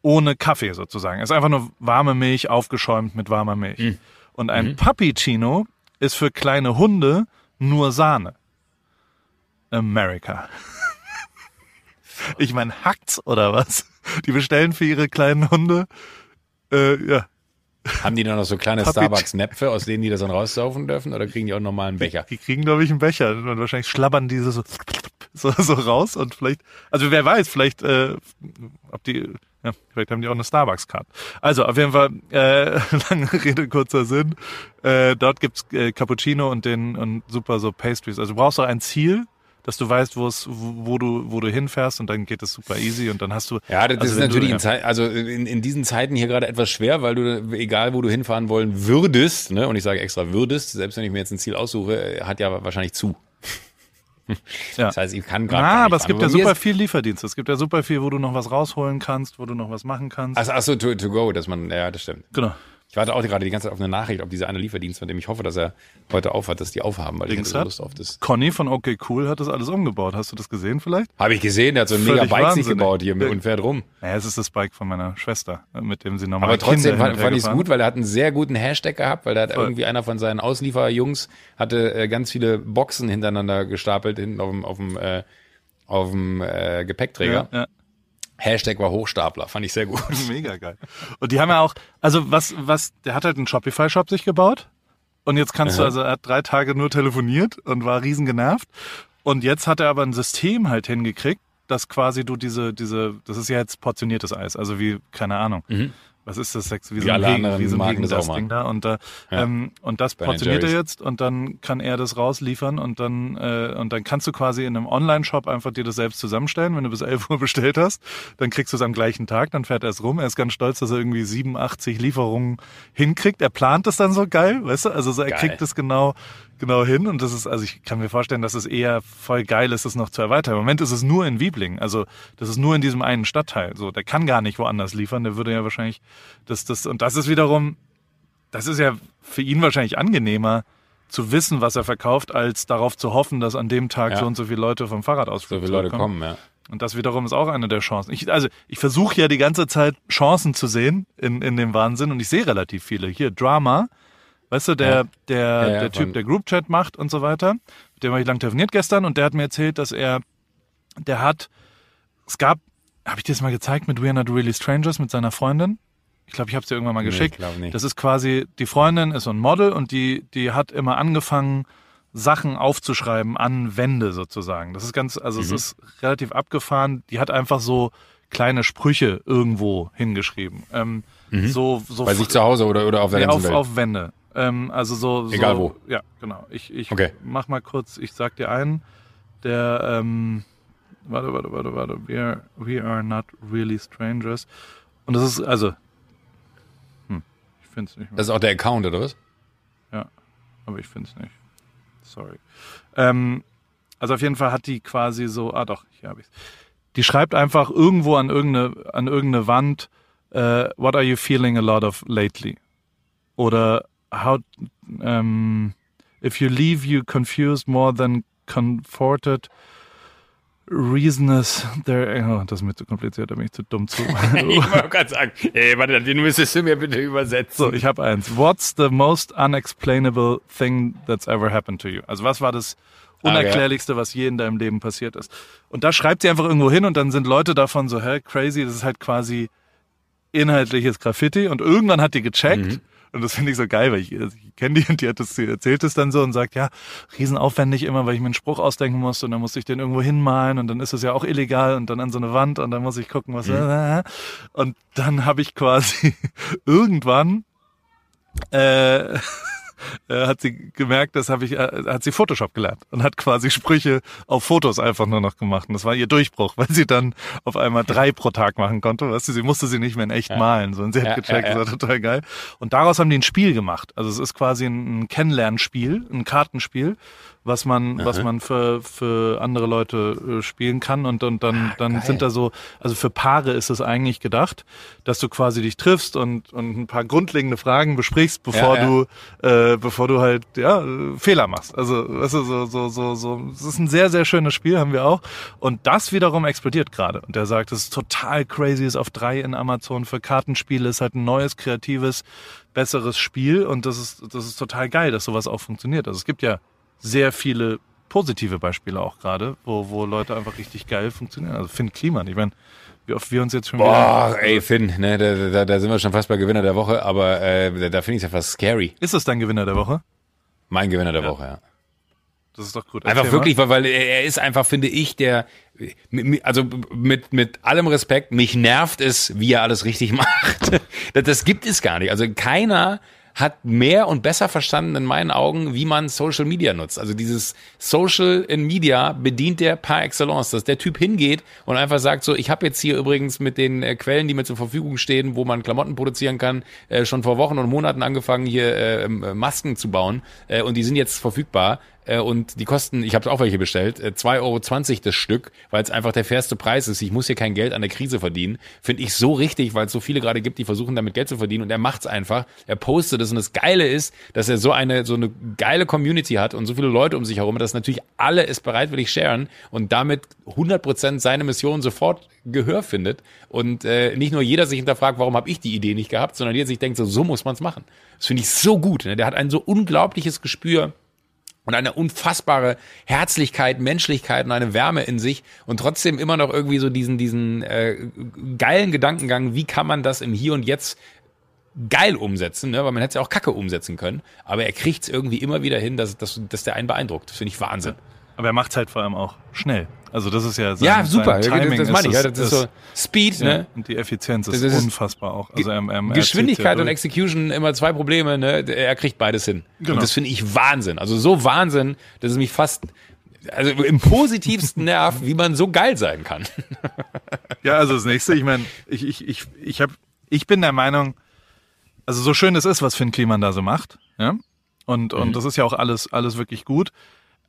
ohne Kaffee sozusagen. Es ist einfach nur warme Milch aufgeschäumt mit warmer Milch. Und ein Pappicino ist für kleine Hunde nur Sahne. America. Ich meine, hackt's oder was? Die bestellen für ihre kleinen Hunde. Äh, ja, Haben die dann noch so kleine Starbucks-Näpfe, aus denen die das dann raussaufen dürfen? Oder kriegen die auch einen normalen Becher? die kriegen, glaube ich, einen Becher. Und wahrscheinlich schlabbern diese so, so, so raus und vielleicht, also wer weiß, vielleicht, äh, ob die, ja, vielleicht haben die auch eine Starbucks-Card. Also auf jeden Fall, äh, lange Rede, kurzer Sinn. Äh, dort gibt's äh, Cappuccino und den und super so Pastries. Also du brauchst auch ein Ziel, dass du weißt, wo es, wo du, wo du hinfährst und dann geht es super easy und dann hast du. Ja, das also ist natürlich du, in, Zeit, also in, in diesen Zeiten hier gerade etwas schwer, weil du, egal wo du hinfahren wollen würdest, ne, und ich sage extra würdest, selbst wenn ich mir jetzt ein Ziel aussuche, hat ja wahrscheinlich zu. Ja. Das heißt, ich kann gerade. Nicht aber es gibt ja super viel Lieferdienst. Es gibt ja super viel, wo du noch was rausholen kannst, wo du noch was machen kannst. Ach, ach so, to, to go, dass man, ja, das stimmt. Genau. Ich warte auch gerade die ganze Zeit auf eine Nachricht, ob dieser eine Lieferdienst, von dem ich hoffe, dass er heute aufhat, dass die aufhaben, weil Dings ich hätte so? Lust auf das. Conny von OK Cool hat das alles umgebaut. Hast du das gesehen vielleicht? Habe ich gesehen, der hat so ein mega Bike sich gebaut hier Ja. und fährt rum. Naja, es ist das Bike von meiner Schwester, mit dem sie normal Aber trotzdem Kinder fand, fand ich es gut, weil er hat einen sehr guten Hashtag gehabt, weil da hat Voll. irgendwie einer von seinen Auslieferjungs hatte äh, ganz viele Boxen hintereinander gestapelt hinten auf dem, auf dem, äh, auf dem äh, Gepäckträger. Ja, ja. Hashtag war Hochstapler, fand ich sehr gut. Mega geil. Und die haben ja auch, also was, was, der hat halt einen Shopify-Shop sich gebaut. Und jetzt kannst du, Aha. also er hat drei Tage nur telefoniert und war riesen genervt. Und jetzt hat er aber ein System halt hingekriegt, dass quasi du diese, diese, das ist ja jetzt portioniertes Eis, also wie, keine Ahnung. Was ist das? Sex? Wie. Wie alle anderen wie so ein Marken das Haagen-Dazs-Ding da. Und, da, Ja. ähm, und das Ben portioniert er jetzt und dann kann er das rausliefern und dann, äh, und dann kannst du quasi in einem Online-Shop einfach dir das selbst zusammenstellen. Wenn du bis 11 Uhr bestellt hast, dann kriegst du es am gleichen Tag, dann fährt er es rum. Er ist ganz stolz, dass er irgendwie 87 Lieferungen hinkriegt. Er plant es dann so geil, weißt du? Also so, er Geil. kriegt es genau, genau hin und das ist, also ich kann mir vorstellen, dass es eher voll geil ist, es noch zu erweitern. Im Moment ist es nur in Wiebling, also das ist nur in diesem einen Stadtteil. So, der kann gar nicht woanders liefern, der würde ja wahrscheinlich das, das, und das ist wiederum, das ist ja für ihn wahrscheinlich angenehmer, zu wissen, was er verkauft, als darauf zu hoffen, dass an dem Tag Ja. so und so viele Leute vom Fahrradausflug So viele Leute kommen, ja. Und das wiederum ist auch eine der Chancen. Ich, also ich versuche ja die ganze Zeit Chancen zu sehen in, in dem Wahnsinn und ich sehe relativ viele. Hier Drama, weißt du, der, Ja. der, Ja, ja, der Typ, der Groupchat macht und so weiter, mit dem habe ich lang telefoniert gestern und der hat mir erzählt, dass er, der hat, es gab, habe ich dir das mal gezeigt mit We're Not Really Strangers mit seiner Freundin? Ich glaube, ich habe es dir irgendwann mal Nee, geschickt. nicht. Das ist quasi, die Freundin ist so ein Model und die, die hat immer angefangen, Sachen aufzuschreiben an Wände sozusagen. Das ist ganz, also Mhm. es ist relativ abgefahren. Die hat einfach so kleine Sprüche irgendwo hingeschrieben. Ähm, So, so Mhm. Bei sich zu Hause oder, oder auf der nee, ganzen auf, Welt. auf Wände. Ähm, also so, Egal so, wo. Ja, genau. Ich, ich Okay. mach mal kurz, ich sag dir einen, der, ähm, warte, warte, warte, warte, we are, we are not really strangers. Und das ist, also, hm, ich finde es nicht mehr. das ist auch der Account, oder was? Ja, aber ich finde es nicht. Sorry. Ähm, also auf jeden Fall hat die quasi so, ah doch, hier habe ich's. Die schreibt einfach irgendwo an irgendeine, an irgendeine Wand, äh, what are you feeling a lot of lately? Oder how, ähm, if you leave you confused more than comforted, reason is there, oh, das ist mir zu kompliziert, da bin ich zu dumm zu. ich wollte gerade sagen, ey, warte, den müsstest du mir bitte übersetzen. So, ich habe eins. What's the most unexplainable thing that's ever happened to you? Also was war das Unerklärlichste, was je in deinem Leben passiert ist? Und da schreibt sie einfach irgendwo hin und dann sind Leute davon so, hä, crazy, das ist halt quasi inhaltliches Graffiti und irgendwann hat die gecheckt und das finde ich so geil, weil ich, also ich kenne die und die hat das, sie erzählt es dann so und sagt, ja, riesenaufwendig immer, weil ich mir einen Spruch ausdenken musste und dann musste ich den irgendwo hinmalen und dann ist es ja auch illegal und dann an so eine Wand und dann muss ich gucken, was und dann habe ich quasi irgendwann äh, äh, hat sie gemerkt, das habe ich, äh, hat sie Photoshop gelernt und hat quasi Sprüche auf Fotos einfach nur noch gemacht. Und das war ihr Durchbruch, weil sie dann auf einmal drei pro Tag machen konnte. Weißt du, sie musste sie nicht mehr in echt malen, sondern sie hat Ja, gecheckt, ja, ja. das war total geil. Und daraus haben die ein Spiel gemacht. Also es ist quasi ein, ein Kennenlernspiel, ein Kartenspiel, was man, was man für, für andere Leute äh, spielen kann. Und, und dann, dann geil. sind da so, also für Paare ist es eigentlich gedacht, dass du quasi dich triffst und, und ein paar grundlegende Fragen besprichst, bevor Ja, ja. du, äh, bevor du halt, ja, Fehler machst. Also, weißt du, so, so, so, so, es ist ein sehr, sehr schönes Spiel, haben wir auch. Und das wiederum explodiert gerade. Und der sagt, es ist total crazy, ist auf drei in Amazon für Kartenspiele, ist halt ein neues, kreatives, besseres Spiel. Und das ist, das ist total geil, dass sowas auch funktioniert. Also es gibt ja sehr viele positive Beispiele auch gerade, wo, wo Leute einfach richtig geil funktionieren. Also Finn Kliman, ich meine, wie oft wir uns jetzt schon wieder... Boah, ey, Finn, ne, da, da, da sind wir schon fast bei Gewinner der Woche, aber äh, da, da finde ich es ja fast scary. Ist es dein Gewinner der Woche? Mein Gewinner der Woche, ja. Das ist doch gut. Einfach wirklich, weil, weil er ist einfach, finde ich, der, also mit, mit allem Respekt, mich nervt es, wie er alles richtig macht. Das, das gibt es gar nicht. Also keiner hat mehr und besser verstanden in meinen Augen, wie man Social Media nutzt. Also dieses Social in Media bedient der par excellence, dass der Typ hingeht und einfach sagt so, ich habe jetzt hier übrigens mit den äh, Quellen, die mir zur Verfügung stehen, wo man Klamotten produzieren kann, äh, schon vor Wochen und Monaten angefangen, hier äh, ähm, äh, Masken zu bauen äh, und die sind jetzt verfügbar. Äh, und die kosten, ich habe auch welche bestellt, äh, 2,20 Euro das Stück, weil es einfach der fairste Preis ist. Ich muss hier kein Geld an der Krise verdienen. Finde ich so richtig, weil es so viele gerade gibt, die versuchen damit Geld zu verdienen und er macht's einfach. Er postet es und das Geile ist, dass er so eine so eine geile Community hat und so viele Leute um sich herum, dass natürlich alle es bereitwillig sharen und damit 100% seine Mission sofort Gehör findet und äh, nicht nur jeder sich hinterfragt, warum habe ich die Idee nicht gehabt, sondern jeder sich denkt, so, so muss man es machen. Das finde ich so gut. Ne? Der hat ein so unglaubliches Gespür und eine unfassbare Herzlichkeit, Menschlichkeit und eine Wärme in sich und trotzdem immer noch irgendwie so diesen, diesen äh, geilen Gedankengang, wie kann man das im Hier und Jetzt geil umsetzen, ne? weil man hätte es ja auch kacke umsetzen können, aber er kriegt es irgendwie immer wieder hin, dass, dass, dass der einen beeindruckt. Das finde ich Wahnsinn. Aber er macht es halt vor allem auch schnell. Also das ist ja sein, Ja, super. Sein Timing das meine ich. ist, Ja, das ist so Speed, ja, ne? Und die Effizienz ist, Das ist- unfassbar auch. Also er, er, Geschwindigkeit und. Execution immer zwei Probleme, ne? Er kriegt beides hin. Genau. Und das finde ich Wahnsinn. Also so Wahnsinn, dass es mich fast also im positivsten nervt, wie man so geil sein kann. Ja, also das nächste, ich meine, ich, ich, ich, ich, hab, ich bin der Meinung, also so schön es ist, was Finn Kliman da so macht, ja, und, und das ist ja auch alles, alles wirklich gut,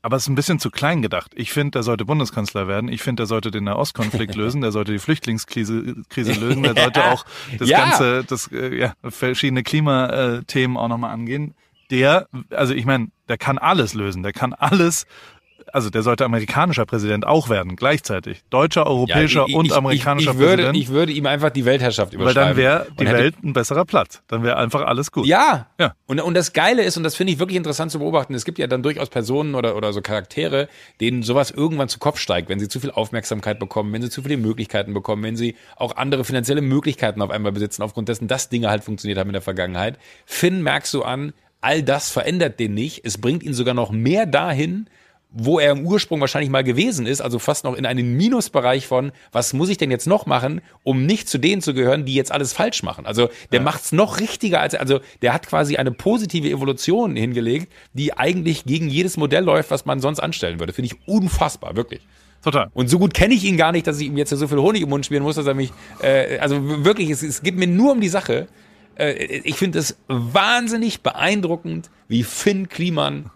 aber es ist ein bisschen zu klein gedacht. Ich finde, der sollte Bundeskanzler werden. Ich finde, der sollte den Nahostkonflikt lösen, der sollte die Flüchtlingskrise Krise lösen, der sollte auch das Ja. ganze, das, äh, ja, verschiedene Klimathemen auch nochmal angehen. Der, also ich meine, der kann alles lösen, der kann alles also der sollte amerikanischer Präsident auch werden, gleichzeitig. Deutscher, europäischer ich- und ich- amerikanischer ich, ich würde, Präsident. Ich würde ihm einfach die Weltherrschaft weil überschreiben. dann wäre die Und hätte- Welt ein besserer Platz. Dann wäre einfach alles gut. Ja. Ja. Und, und das Geile ist, und das finde ich wirklich interessant zu beobachten, es gibt ja dann durchaus Personen oder, oder so Charaktere, denen sowas irgendwann zu Kopf steigt, wenn sie zu viel Aufmerksamkeit bekommen, wenn sie zu viele Möglichkeiten bekommen, wenn sie auch andere finanzielle Möglichkeiten auf einmal besitzen, aufgrund dessen, dass Dinge halt funktioniert haben in der Vergangenheit. Finn merkst du an, all das verändert den nicht. Es bringt ihn sogar noch mehr dahin, wo er im Ursprung wahrscheinlich mal gewesen ist, also fast noch in einen Minusbereich von, was muss ich denn jetzt noch machen, um nicht zu denen zu gehören, die jetzt alles falsch machen. Also der macht's noch richtiger als, also der hat quasi eine positive Evolution hingelegt, die eigentlich gegen jedes Modell läuft, was man sonst anstellen würde. Finde ich unfassbar, wirklich. Total. Und so gut kenne ich ihn gar nicht, dass ich ihm jetzt so viel Honig im Mund spielen muss, dass er mich, äh, also wirklich, es, es geht mir nur um die Sache. Äh, ich finde es wahnsinnig beeindruckend, wie Finn Kliman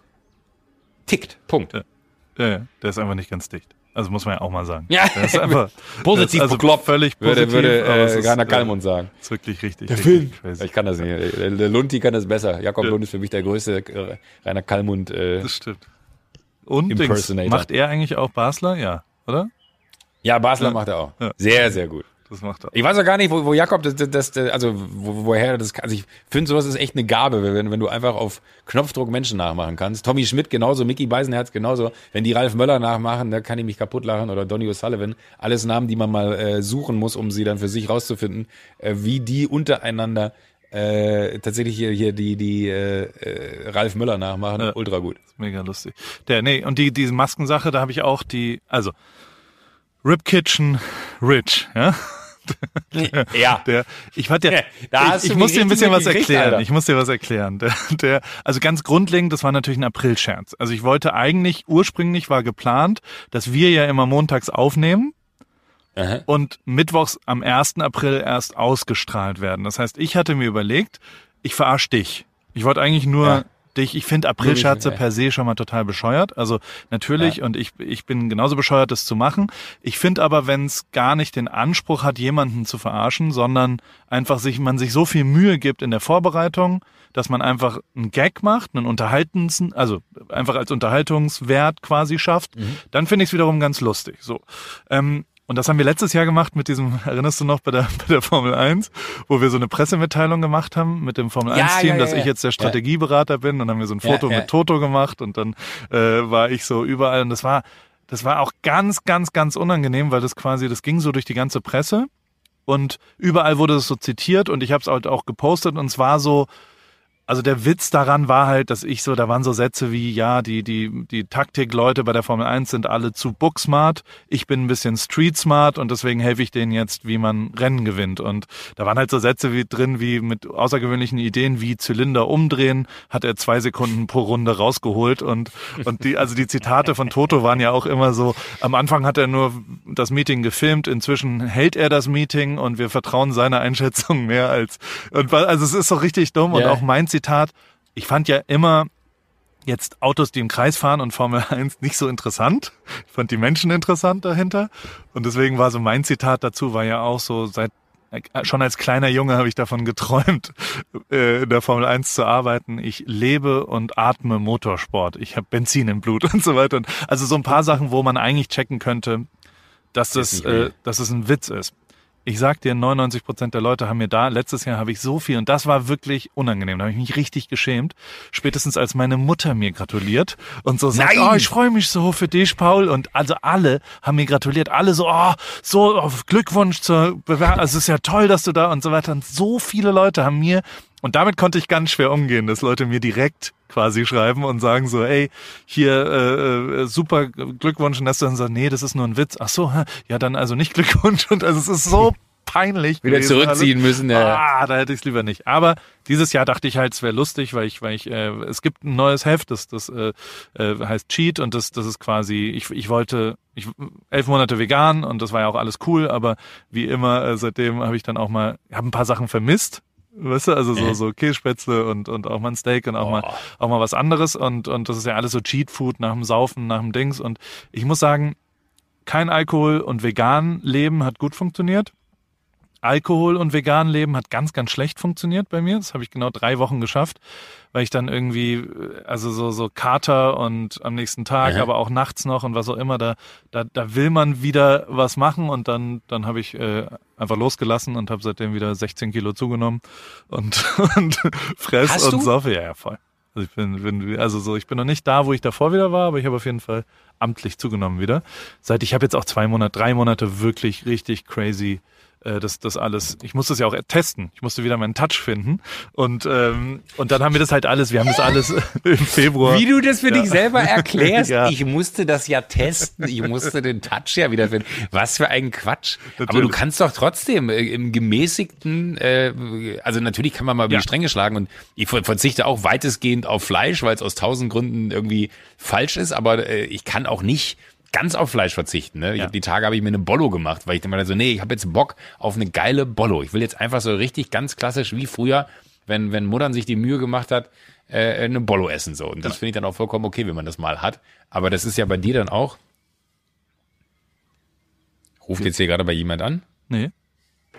tickt. Punkt. Ja, ja, der ist einfach nicht ganz dicht. Also muss man ja auch mal sagen. Ja, der ist einfach Positiv also bekloppt, völlig würde, positiv. würde es äh, ist, Rainer Kallmund sagen. Ist wirklich richtig. Der richtig Film. Ich kann das nicht. Der, der Lunti kann das besser. Jakob Lund ist für mich der größte äh, Rainer Kallmund. Äh, Das stimmt. Und Dings, Impersonator. macht er eigentlich auch Basler? Ja, oder? ja, Basler Ja. macht er auch. Ja. Sehr, sehr gut. Das macht er. Ich weiß auch gar nicht, wo, wo Jakob das, das, das also wo, woher das also ich finde sowas ist echt eine Gabe, wenn, wenn du einfach auf Knopfdruck Menschen nachmachen kannst. Tommy Schmidt genauso, Mickey Beisenherz genauso. Wenn die Ralf Möller nachmachen, da kann ich mich kaputt lachen oder Donny O'Sullivan. Alles Namen, die man mal äh, suchen muss, um sie dann für sich rauszufinden, äh, wie die untereinander äh, tatsächlich hier, hier die die äh, äh, Ralf Möller nachmachen. Ja. Ultra gut. Mega lustig. Der, nee, und die, diese Maskensache, da habe ich auch die, also Rip Kitchen Rich, ja. Ja. Der, ich fand der, Da hast ich, ich muss dir ein bisschen was erklären. Alter. Ich muss dir was erklären. Der, der, also ganz grundlegend, das war natürlich ein Aprilscherz. Also ich wollte eigentlich, ursprünglich war geplant, dass wir ja immer montags aufnehmen Aha. und mittwochs am 1. April erst ausgestrahlt werden. Das heißt, ich hatte mir überlegt, ich verarsch dich. Ich wollte eigentlich nur Ja. Dich, ich finde Aprilscherze ja. per se schon mal total bescheuert. Also natürlich, und ich, ich bin genauso bescheuert, das zu machen. Ich finde aber, wenn es gar nicht den Anspruch hat, jemanden zu verarschen, sondern einfach sich, man sich so viel Mühe gibt in der Vorbereitung, dass man einfach einen Gag macht, einen Unterhaltens, also einfach als Unterhaltungswert quasi schafft, Mhm. dann finde ich es wiederum ganz lustig. So. Ähm, und das haben wir letztes Jahr gemacht mit diesem, erinnerst du noch, bei der, bei der Formel 1, wo wir so eine Pressemitteilung gemacht haben mit dem Formel Ja, 1-Team, ja, ja, dass ich jetzt der Strategieberater bin. Und dann haben wir so ein Foto mit Toto gemacht. Und dann äh, war ich so überall. Und das war, das war auch ganz, ganz, ganz unangenehm, weil das quasi, das ging so durch die ganze Presse. Und überall wurde es so zitiert. Und ich habe es halt auch gepostet. Und es war so, also der Witz daran war halt, dass ich so, da waren so Sätze wie, ja, die, die, die Taktikleute bei der Formel 1 sind alle zu booksmart, ich bin ein bisschen street smart und deswegen helfe ich denen jetzt, wie man Rennen gewinnt. Und da waren halt so Sätze wie drin, wie mit außergewöhnlichen Ideen, wie Zylinder umdrehen, hat er zwei Sekunden pro Runde rausgeholt und, und die, also die Zitate von Toto waren ja auch immer so, am Anfang hat er nur das Meeting gefilmt, inzwischen hält er das Meeting und wir vertrauen seiner Einschätzung mehr als, und, also es ist so richtig dumm und Ja. auch mein Zitat, ich fand ja immer, jetzt Autos, die im Kreis fahren und Formel 1 nicht so interessant. Ich fand die Menschen interessant dahinter. Und deswegen war so mein Zitat dazu, war ja auch so, seit schon als kleiner Junge habe ich davon geträumt, äh, in der Formel 1 zu arbeiten. Ich lebe und atme Motorsport. Ich habe Benzin im Blut und so weiter. Also so ein paar Sachen, wo man eigentlich checken könnte, dass das, äh, dass es ein Witz ist ich sag dir, 99 Prozent der Leute haben mir da, letztes Jahr habe ich so viel und das war wirklich unangenehm. Da habe ich mich richtig geschämt. Spätestens als meine Mutter mir gratuliert und so sagt, Nein. oh, ich freue mich so für dich, Paul. Und also alle haben mir gratuliert. Alle so, oh, so oh, Glückwunsch zur Bewerbung. Also es ist ja toll, dass du da und so weiter. Und so viele Leute haben mir, und damit konnte ich ganz schwer umgehen, dass Leute mir direkt quasi schreiben und sagen so, ey, hier äh, äh super Glückwunsch und das dann so, nee, das ist nur ein Witz. Ach so, ja dann also nicht Glückwunsch und also es ist so peinlich. Wieder zurückziehen alles. müssen, ja. Ah, da hätte ich es lieber nicht. Aber dieses Jahr dachte ich halt, es wäre lustig, weil ich, weil ich, äh, es gibt ein neues Heft, das, das äh, äh, heißt Cheat und das, das ist quasi, ich, ich wollte, ich elf Monate vegan und das war ja auch alles cool, aber wie immer, äh, seitdem habe ich dann auch mal, habe ein paar Sachen vermisst Weißt du, also so, äh. so Kässpätzle und, und auch mal ein Steak und auch oh. mal, auch mal was anderes und, und das ist ja alles so Cheat Food nach dem Saufen, nach dem Dings und ich muss sagen, kein Alkohol und vegan leben hat gut funktioniert. Alkohol und vegan leben hat ganz, ganz schlecht funktioniert bei mir. Das habe ich genau drei Wochen geschafft, weil ich dann irgendwie, also so, so Kater und am nächsten Tag, ja. aber auch nachts noch und was auch immer, da, da, da will man wieder was machen und dann, dann habe ich äh, einfach losgelassen und habe seitdem wieder 16 Kilo zugenommen und, und fress und saufe. Ja, ja, voll. Also ich bin, bin, also so, ich bin noch nicht da, wo ich davor wieder war, aber ich habe auf jeden Fall amtlich zugenommen wieder. Seit ich habe jetzt auch zwei Monate, drei Monate wirklich richtig crazy äh, das, das alles, ich musste es ja auch testen. Ich musste wieder meinen Touch finden. Und, ähm, und dann haben wir das halt alles, wir haben das alles im Februar. Wie du das für ja. dich selber erklärst, ja. ich musste das ja testen, ich musste den Touch ja wieder finden. Was für ein Quatsch. Natürlich. Aber du kannst doch trotzdem äh, im gemäßigten, äh, also natürlich kann man mal über ja. die Stränge schlagen und ich verzichte auch weitestgehend auf Fleisch, weil es aus tausend Gründen irgendwie falsch ist, aber äh, ich kann auch nicht ganz auf Fleisch verzichten. Ne? Ich ja. hab, die Tage habe ich mir eine Bollo gemacht, weil ich dann so, nee, ich habe jetzt Bock auf eine geile Bollo. Ich will jetzt einfach so richtig ganz klassisch wie früher, wenn, wenn Muttern sich die Mühe gemacht hat, äh, eine Bollo essen. so. Und das finde ich dann auch vollkommen okay, wenn man das mal hat. Aber das ist ja bei dir dann auch. Ruft jetzt hier gerade bei jemand an? Nee.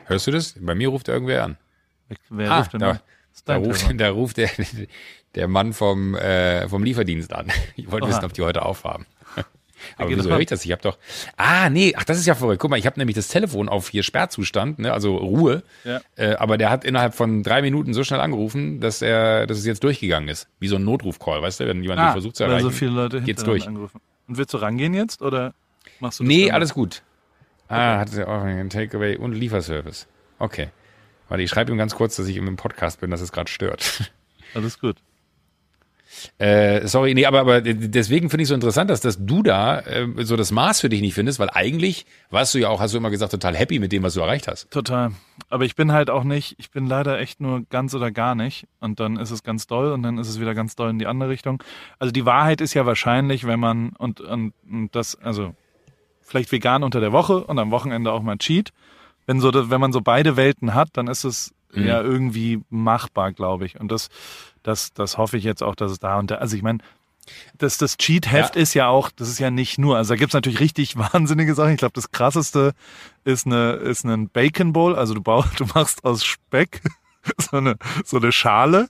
Hörst du das? Bei mir ruft irgendwer an. Wer ah, ruft denn da, da ruft, da ruft der, der Mann vom, äh, vom Lieferdienst an. Ich wollte Oha. wissen, ob die heute aufhaben. Aber wieso höre ich das? Ich habe doch. Ah, nee, ach, das ist ja verrückt. Guck mal, ich habe nämlich das Telefon auf hier Sperrzustand, ne, also Ruhe. Ja. Äh, aber der hat innerhalb von drei Minuten so schnell angerufen, dass er, dass es jetzt durchgegangen ist. Wie so ein Notrufcall, weißt du, wenn jemand ah, versucht zu erreichen. so viele Leute geht's durch. Angerufen. Und willst du rangehen jetzt oder machst du das? Nee, alles gut. Ah, hat er auch einen Takeaway und Lieferservice. Okay. Warte, ich schreibe ihm ganz kurz, dass ich im Podcast bin, dass es gerade stört. Alles gut. Äh, sorry, nee, aber, aber deswegen finde ich so interessant, dass, dass du da äh, so das Maß für dich nicht findest, weil eigentlich warst du ja auch, hast du immer gesagt, total happy mit dem, was du erreicht hast. Total. Aber ich bin halt auch nicht, ich bin leider echt nur ganz oder gar nicht. Und dann ist es ganz doll und dann ist es wieder ganz doll in die andere Richtung. Also die Wahrheit ist ja wahrscheinlich, wenn man und, und, und das, also vielleicht vegan unter der Woche und am Wochenende auch mal Cheat. Wenn so, wenn man so beide Welten hat, dann ist es mhm. ja irgendwie machbar, glaube ich. Und das das, das hoffe ich jetzt auch, dass es da und da, also ich meine, das, das Cheat-Heft ja. ist ja auch, das ist ja nicht nur, also da gibt's natürlich richtig wahnsinnige Sachen. Ich glaube, das krasseste ist eine, ist ein Bacon Bowl, also du baust, du machst aus Speck so eine, so eine Schale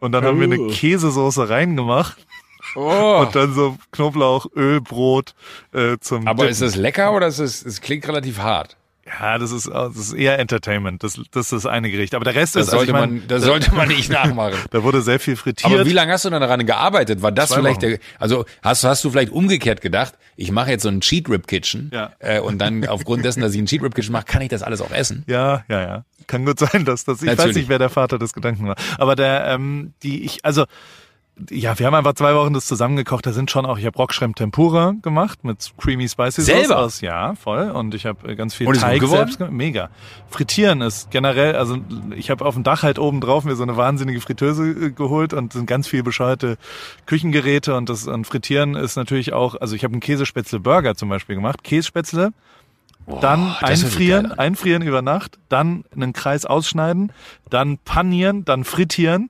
und dann haben wir eine oh. Käsesoße reingemacht. Oh. Und dann so Knoblauch, Öl, Brot äh, zum. Aber Dippen. ist das lecker oder ist es, es klingt relativ hart? Ja, das ist, das ist eher Entertainment. Das, das ist das eine Gericht. Aber der Rest das ist. Sollte also ich mein, man, das sollte man nicht nachmachen. da wurde sehr viel frittiert. Aber wie lange hast du dann daran gearbeitet? War das Zwei vielleicht der, also hast, hast du vielleicht umgekehrt gedacht, ich mache jetzt so ein Cheat Rip Kitchen ja. äh, und dann aufgrund dessen, dass ich ein Cheat Rip Kitchen mache, kann ich das alles auch essen? Ja, ja, ja. Kann gut sein, dass das, ich Natürlich. weiß nicht, wer der Vater des Gedanken war. Aber der, ähm, die, ich, also, ja, wir haben einfach zwei Wochen das zusammengekocht. Da sind schon auch, ich habe Rockschremp Tempura gemacht mit Creamy Spicy Selber? Aus. Ja, voll. Und ich habe äh, ganz viel Und Teig selbst gemacht. Mega. Frittieren ist generell, also ich habe auf dem Dach halt oben drauf mir so eine wahnsinnige Fritteuse äh, geholt und sind ganz viel bescheuerte Küchengeräte und das und Frittieren ist natürlich auch, also ich habe einen Käsespätzle Burger zum Beispiel gemacht. Kässpätzle, Oh, dann einfrieren, einfrieren über Nacht, dann einen Kreis ausschneiden, dann panieren, dann frittieren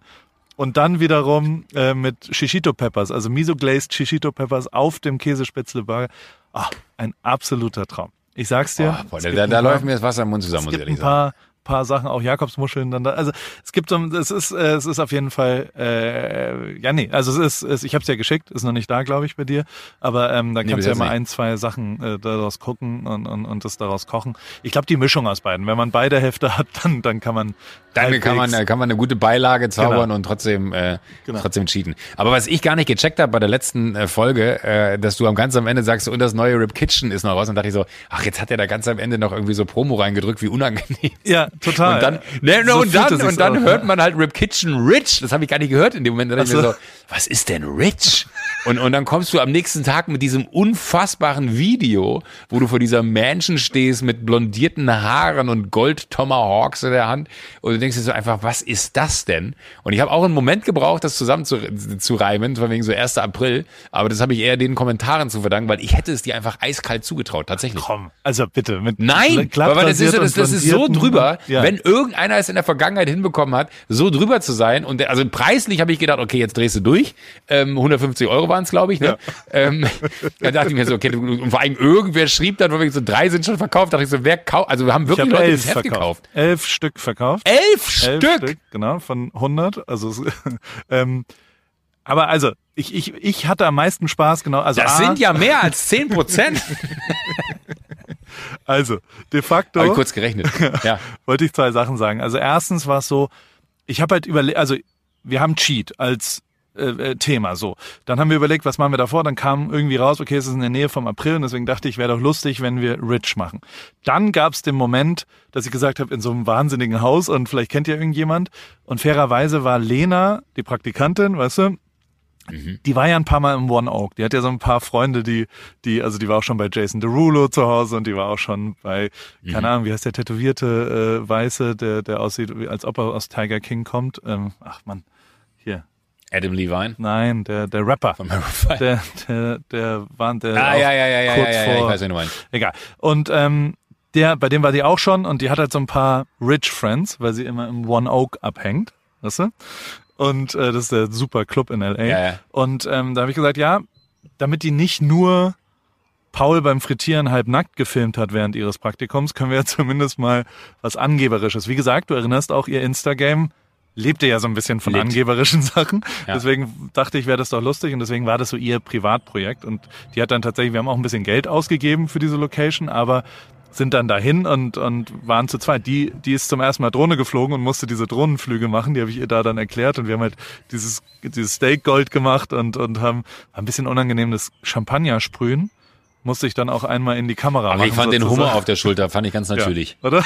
und dann wiederum äh, mit Shishito Peppers, also Miso Glazed Shishito Peppers auf dem Käsespätzle Burger. Ah, ein absoluter Traum. Ich sag's dir. Oh, boah, da da, läuft mir das Wasser im Mund zusammen, muss ich ehrlich sagen. Paar, Sachen, auch Jakobsmuscheln dann da. Also es gibt es ist, äh, es ist auf jeden Fall, äh, ja nee, also es ist, es, ich habe es ja geschickt, ist noch nicht da, glaube ich, bei dir, aber ähm, da Nee, kannst du ja mal nicht. ein, zwei Sachen äh, daraus gucken und, und, und das daraus kochen. Ich glaube die Mischung aus beiden. Wenn man beide Hälfte hat, dann dann kann man Dann kann man, halbwegs- kann man eine gute Beilage zaubern Genau. und trotzdem, äh, Genau. trotzdem cheaten. Aber was ich gar nicht gecheckt habe bei der letzten äh, Folge, äh, dass du am ganz am Ende sagst, und das neue Rip Kitchen ist noch raus, und dachte ich so, ach, jetzt hat er da ganz am Ende noch irgendwie so Promo reingedrückt, wie unangenehm. ja total. Und dann, ne, ne, So und dann, und dann hört man halt Rip Kitchen Rich. Das habe ich gar nicht gehört in dem Moment. Da so, so. Was ist denn Rich? Und, und dann kommst du am nächsten Tag mit diesem unfassbaren Video, wo du vor dieser Mansion stehst mit blondierten Haaren und Gold-Tomahawks in der Hand. Und du denkst dir so einfach, was ist das denn? Und ich habe auch einen Moment gebraucht, das zusammen zu, zu reimen, von wegen so 1. April. Aber das habe ich eher den Kommentaren zu verdanken, weil ich hätte es dir einfach eiskalt zugetraut, tatsächlich. Komm, also bitte mit Nein, aber das ist, das, das ist so drüber, Ja. wenn irgendeiner es in der Vergangenheit hinbekommen hat, so drüber zu sein. Und der, also preislich habe ich gedacht, okay, jetzt drehst du durch. Ähm, 150 Euro waren es, glaube ich. Ne? Ähm, da dachte ich mir so, okay, und vor allem irgendwer schrieb dann, von so drei sind schon verkauft. Da dachte ich so, wer kauft? Also wir haben ich wirklich habe Leute elf Heft verkauft. gekauft. Elf Stück verkauft. Elf, Elf Stück. genau, von 100. Also, ähm, aber also, ich, ich, ich hatte am meisten Spaß, genau. Also, Das A, sind ja mehr als 10 Prozent. also, de facto Habe ich kurz gerechnet. Ja. wollte ich zwei Sachen sagen. Also, erstens war es so, ich habe halt überlegt, also, wir haben Cheat als äh, äh, Thema so. Dann haben wir überlegt, was machen wir davor? Dann kam irgendwie raus, okay, es ist in der Nähe vom April und deswegen dachte ich, wäre doch lustig, wenn wir Rich machen. Dann gab es den Moment, dass ich gesagt habe, in so einem wahnsinnigen Haus und vielleicht kennt ihr irgendjemand. Und fairerweise war Lena, die Praktikantin, weißt du, die war ja ein paar Mal im One Oak. Die hat ja so ein paar Freunde, die, die, also die war auch schon bei Jason Derulo zu Hause und die war auch schon bei, keine Ahnung, wie heißt der tätowierte äh, Weiße, der, der aussieht, als ob er aus Tiger King kommt. Ähm, ach man, hier. Adam Levine. Nein, der, der Rapper. Von Maroon five. Der, der, der war der Ah, ja, ja, ja, ja, kurz ja, ja, ich vor, weiß, wen du meinst. Egal. Und ähm, der, bei dem war die auch schon und die hat halt so ein paar Rich Friends, weil sie immer im One Oak abhängt, weißt du? Und äh, das ist der super Club in LA. Ja, ja. Und ähm, da habe ich gesagt, ja, damit die nicht nur Paul beim Frittieren halb nackt gefilmt hat während ihres Praktikums, können wir ja zumindest mal was Angeberisches. Wie gesagt, du erinnerst auch, ihr Instagram lebte ja so ein bisschen von Lebt. angeberischen Sachen. Ja. Deswegen dachte ich, wäre das doch lustig und deswegen war das so ihr Privatprojekt. Und die hat dann tatsächlich, wir haben auch ein bisschen Geld ausgegeben für diese Location, aber sind dann dahin und, und waren zu zweit. Die, die ist zum ersten Mal Drohne geflogen und musste diese Drohnenflüge machen. Die habe ich ihr da dann erklärt und wir haben halt dieses, dieses Steak Gold gemacht und, und haben ein bisschen unangenehm das Champagner sprühen. Musste ich dann auch einmal in die Kamera Aber machen. ich fand den sozusagen. Hummer auf der Schulter, fand ich ganz Ja, natürlich. Oder?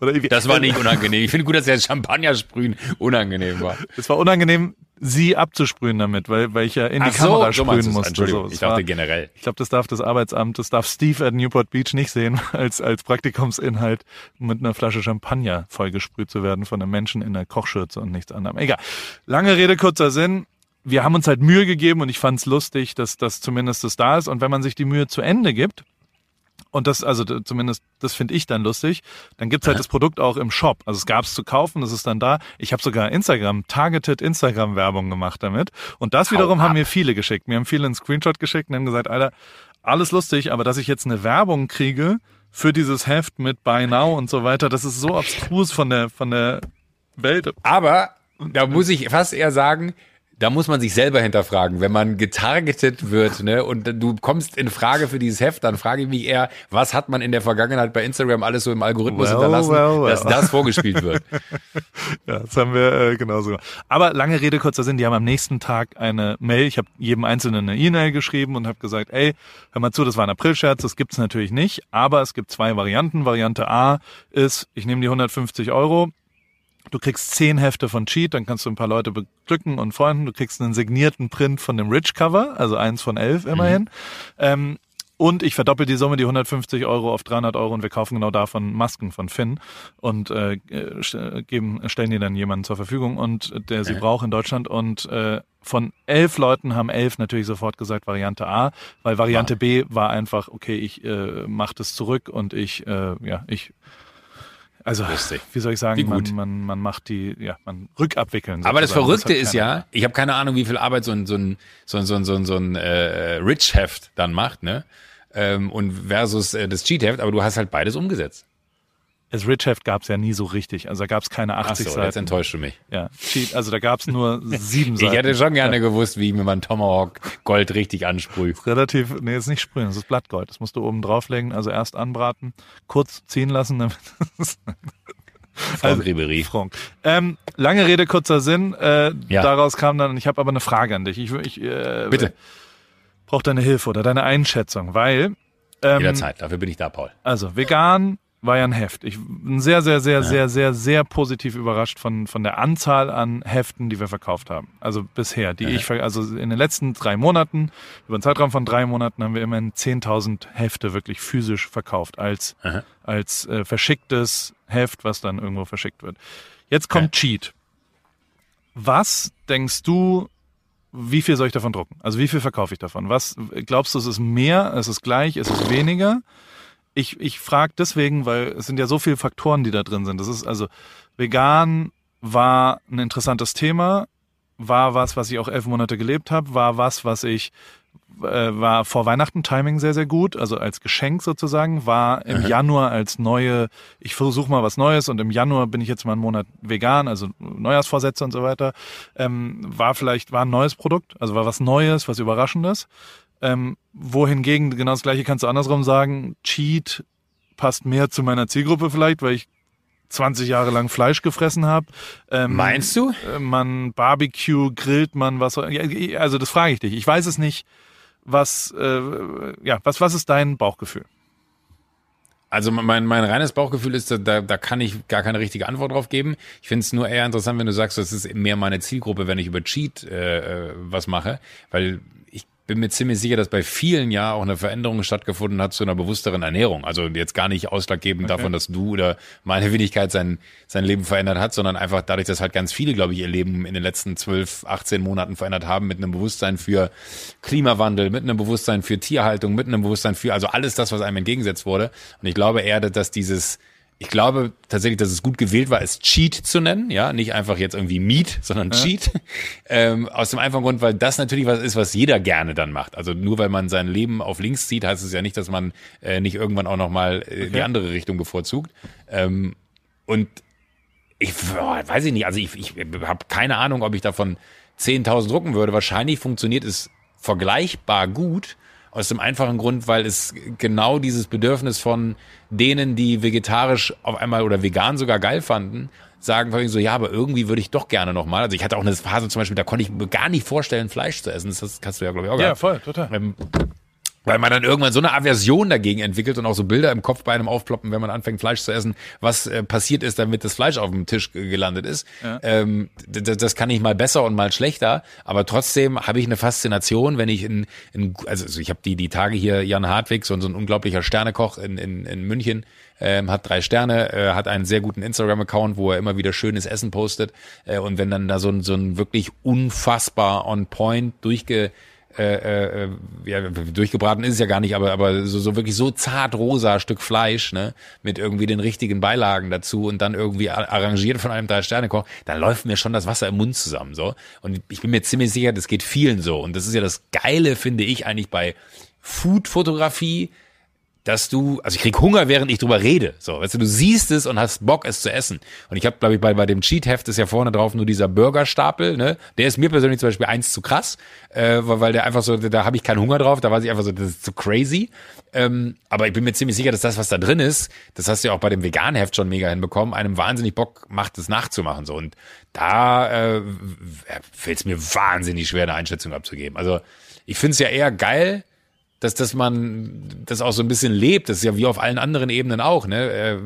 oder irgendwie- Das war nicht unangenehm. Ich finde gut, dass der Champagner sprühen unangenehm war. Es war unangenehm, sie abzusprühen damit, weil, weil ich ja in die Ach Kamera so sprühen musste. Entschuldigung, So, ich dachte war- generell. Ich glaube, das darf das Arbeitsamt, das darf Steve at Newport Beach nicht sehen, als, als Praktikumsinhalt mit einer Flasche Champagner vollgesprüht zu werden von einem Menschen in einer Kochschürze und nichts anderem. Egal. Lange Rede, kurzer Sinn. Wir haben uns halt Mühe gegeben und ich fand es lustig, dass das zumindest das da ist. Und wenn man sich die Mühe zu Ende gibt, und das, also zumindest, das finde ich dann lustig. Dann gibt's halt das Produkt auch im Shop. Also es gab's zu kaufen, das ist dann da. Ich habe sogar Instagram, targeted Instagram-Werbung gemacht damit. Und das wiederum haben mir viele geschickt. Mir haben viele einen Screenshot geschickt und haben gesagt, Alter, alles lustig, aber dass ich jetzt eine Werbung kriege für dieses Heft mit Buy Now und so weiter, das ist so abstrus von der, von der Welt. Aber da muss ich fast eher sagen, da muss man sich selber hinterfragen. Wenn man getargetet wird ne, und du kommst in Frage für dieses Heft, dann frage ich mich eher, was hat man in der Vergangenheit bei Instagram alles so im Algorithmus Well, hinterlassen, well, well. dass das vorgespielt wird. Ja, das haben wir äh, genauso gemacht. Aber lange Rede, kurzer Sinn, die haben am nächsten Tag eine Mail, ich habe jedem Einzelnen eine E-Mail geschrieben und habe gesagt, ey, hör mal zu, das war ein Aprilscherz, das gibt's natürlich nicht, aber es gibt zwei Varianten. Variante A ist, ich nehme die 150 Euro, du kriegst zehn Hefte von Cheat, dann kannst du ein paar Leute beglücken und Freunden, du kriegst einen signierten Print von dem Rich Cover, also eins von elf immerhin. Ähm, und ich verdoppel die Summe, die 150 Euro auf 300 Euro und wir kaufen genau davon Masken von Finn und äh, st- geben, stellen die dann jemanden zur Verfügung und der sie braucht in Deutschland. Und äh, von elf Leuten haben elf natürlich sofort gesagt Variante A, weil Variante B war einfach, okay, ich äh, mach das zurück und ich, äh, ja, ich Also, Lustig. wie soll ich sagen, Wie man, gut. man, man macht die, ja, man rückabwickeln. Aber das. Verrückte hat ist ja, ich habe keine Ahnung, wie viel Arbeit so ein, so ein, so ein, so ein, so ein, so ein äh, Rich-Heft dann macht, ne? Ähm, und versus äh, das Cheat-Heft, aber du hast halt beides umgesetzt. Das Rich-Heft gab es ja nie so richtig. Also da gab es keine Ach 80 so, jetzt Seiten. enttäuscht du mich. Ja, also da gab es nur sieben Ich Seiten. hätte schon gerne gewusst, wie ich mir mein Tomahawk Gold richtig ansprühe. Relativ, nee, jetzt nicht sprühen, das ist Blattgold. Das musst du oben drauflegen, also erst anbraten, kurz ziehen lassen, damit Frau Ribery. Frank. Ähm, lange Rede, kurzer Sinn. Äh, Ja. Daraus kam dann, ich habe aber eine Frage an dich. Ich, ich äh, Bitte. brauche deine Hilfe oder deine Einschätzung, weil ähm, Jederzeit, dafür bin ich da, Paul. Also vegan war ja ein Heft. Ich bin sehr, sehr, sehr, sehr, sehr, sehr positiv überrascht von, von der Anzahl an Heften, die wir verkauft haben. Also bisher, die ich, ver- also in den letzten drei Monaten, über einen Zeitraum von drei Monaten haben wir immerhin 10.000 Hefte wirklich physisch verkauft als, Aha. als äh, verschicktes Heft, was dann irgendwo verschickt wird. Jetzt kommt Cheat. Was denkst du, wie viel soll ich davon drucken? Also wie viel verkaufe ich davon? Was glaubst du, es ist mehr, es ist gleich, es ist weniger? Ich, ich frage deswegen, weil es sind ja so viele Faktoren, die da drin sind. Das ist also vegan war ein interessantes Thema, war was, was ich auch elf Monate gelebt habe, war was, was ich äh, war vor Weihnachten Timing sehr, sehr gut, also als Geschenk sozusagen, war im Januar als neue, ich versuche mal was Neues und im Januar bin ich jetzt mal einen Monat vegan, also Neujahrsvorsätze und so weiter, ähm, war vielleicht, war ein neues Produkt, also war was Neues, was Überraschendes. Ähm, wohingegen, genau das gleiche kannst du andersrum sagen, Cheat passt mehr zu meiner Zielgruppe vielleicht, weil ich 20 Jahre lang Fleisch gefressen habe. Ähm, Meinst du? äh, man Barbecue, grillt man was? Ja, Also das frage ich dich. Ich weiß es nicht. Was, äh, ja, was, was ist dein Bauchgefühl? Also mein, mein reines Bauchgefühl ist, da, da kann ich gar keine richtige Antwort drauf geben. Ich finde es nur eher interessant, wenn du sagst, das ist mehr meine Zielgruppe, wenn ich über Cheat äh, äh, was mache, weil bin mir ziemlich sicher, dass bei vielen ja auch eine Veränderung stattgefunden hat zu einer bewussteren Ernährung. Also jetzt gar nicht ausschlaggebend davon, dass du oder meine Wenigkeit sein, sein Leben verändert hat, sondern einfach dadurch, dass halt ganz viele, glaube ich, ihr Leben in den letzten 12, 18 Monaten verändert haben mit einem Bewusstsein für Klimawandel, mit einem Bewusstsein für Tierhaltung, mit einem Bewusstsein für, also alles das, was einem entgegengesetzt wurde. Und ich glaube eher, dass dieses ich glaube tatsächlich, dass es gut gewählt war, es Cheat zu nennen, ja, nicht einfach jetzt irgendwie Meat, sondern Cheat. Ähm, aus dem einfachen Grund, weil das natürlich was ist, was jeder gerne dann macht. Also nur weil man sein Leben auf links zieht, heißt es ja nicht, dass man äh, nicht irgendwann auch nochmal äh, die andere Richtung bevorzugt. Ähm, und ich boah, weiß ich nicht, also ich, ich habe keine Ahnung, ob ich davon 10.000 drucken würde. Wahrscheinlich funktioniert es vergleichbar gut. Aus dem einfachen Grund, weil es genau dieses Bedürfnis von denen, die vegetarisch auf einmal oder vegan sogar geil fanden, sagen vorhin so, ja, aber irgendwie würde ich doch gerne nochmal. Also ich hatte auch eine Phase zum Beispiel, da konnte ich mir gar nicht vorstellen, Fleisch zu essen. Das hast- hast du ja, glaube ich, auch gehabt. voll, total. Ähm, weil man dann irgendwann so eine Aversion dagegen entwickelt und auch so Bilder im Kopf bei einem aufploppen, wenn man anfängt Fleisch zu essen, was äh, passiert ist, damit das Fleisch auf dem Tisch ge- gelandet ist. Ähm, d- das kann ich mal besser und mal schlechter, aber trotzdem habe ich eine Faszination, wenn ich in, in also also ich habe die die Tage hier Jan Hartwig, so, so ein unglaublicher Sternekoch in, in, in München, ähm, hat drei Sterne, äh, hat einen sehr guten Instagram-Account, wo er immer wieder schönes Essen postet. Äh, und wenn dann da so ein so ein wirklich unfassbar on point durchge äh, äh, ja, durchgebraten ist es ja gar nicht, aber, aber so, so wirklich so zart rosa Stück Fleisch, ne, mit irgendwie den richtigen Beilagen dazu und dann irgendwie arrangiert von einem Drei-Sterne-Koch, dann läuft mir schon das Wasser im Mund zusammen, so. Und ich bin mir ziemlich sicher, das geht vielen so. Und das ist ja das Geile, finde ich, eigentlich bei Food-Fotografie, dass du, also ich krieg Hunger, während ich drüber rede. So, weißt du, du siehst es und hast Bock, es zu essen. Und ich habe, glaube ich, bei, bei dem Cheat-Heft ist ja vorne drauf nur dieser Burgerstapel, ne? Der ist mir persönlich zum Beispiel eins zu krass, äh, weil der einfach so, da habe ich keinen Hunger drauf, da weiß ich einfach so, das ist zu crazy. Ähm, aber ich bin mir ziemlich sicher, dass das, was da drin ist, das hast du ja auch bei dem veganen Heft schon mega hinbekommen, einem wahnsinnig Bock macht, das nachzumachen. So. Und da äh, fällt es mir wahnsinnig schwer, eine Einschätzung abzugeben. Also ich finde es ja eher geil, dass, dass man das auch so ein bisschen lebt. Das ist ja wie auf allen anderen Ebenen auch, ne? Äh,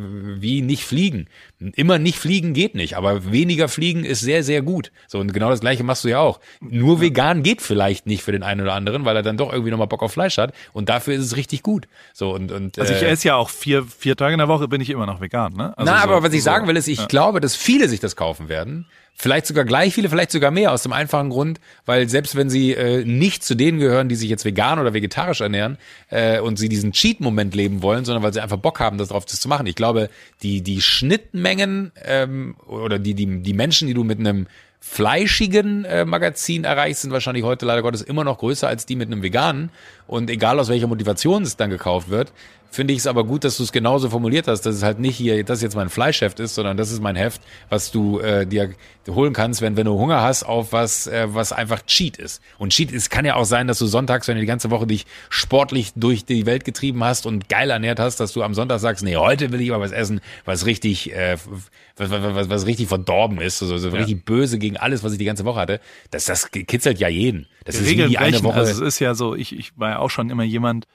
wie nicht fliegen. Immer nicht fliegen geht nicht, aber weniger fliegen ist sehr, sehr gut. So, und genau das gleiche machst du ja auch. Nur vegan geht vielleicht nicht für den einen oder anderen, weil er dann doch irgendwie nochmal Bock auf Fleisch hat. Und dafür ist es richtig gut. So, und, und Also ich äh, esse ja auch vier, vier Tage in der Woche bin ich immer noch vegan, ne? Also na, so- aber was ich so- sagen will, ist, ich glaube, dass viele sich das kaufen werden. Vielleicht sogar gleich viele, vielleicht sogar mehr, aus dem einfachen Grund, weil selbst wenn sie äh, nicht zu denen gehören, die sich jetzt vegan oder vegetarisch ernähren äh, und sie diesen Cheat-Moment leben wollen, sondern weil sie einfach Bock haben, das drauf das zu machen. Ich glaube, die, die Schnittmengen ähm, oder die, die, die Menschen, die du mit einem fleischigen äh, Magazin erreichst, sind wahrscheinlich heute leider Gottes immer noch größer als die mit einem veganen. Und egal aus welcher Motivation es dann gekauft wird, finde ich es aber gut, dass du es genauso formuliert hast, dass es halt nicht hier, das jetzt mein Fleischheft ist, sondern das ist mein Heft, was du äh, dir holen kannst, wenn, wenn du Hunger hast auf was, äh, was einfach Cheat ist. Und Cheat ist, kann ja auch sein, dass du sonntags, wenn du die ganze Woche dich sportlich durch die Welt getrieben hast und geil ernährt hast, dass du am Sonntag sagst, nee, heute will ich aber was essen, was richtig, äh, was, was, was, was richtig verdorben ist, also so ja. richtig böse gegen alles, was ich die ganze Woche hatte. Das, das kitzelt ja jeden. Das ist Regeln wie eine Woche. Also es ist ja so, ich, ich war ja auch schon immer jemand,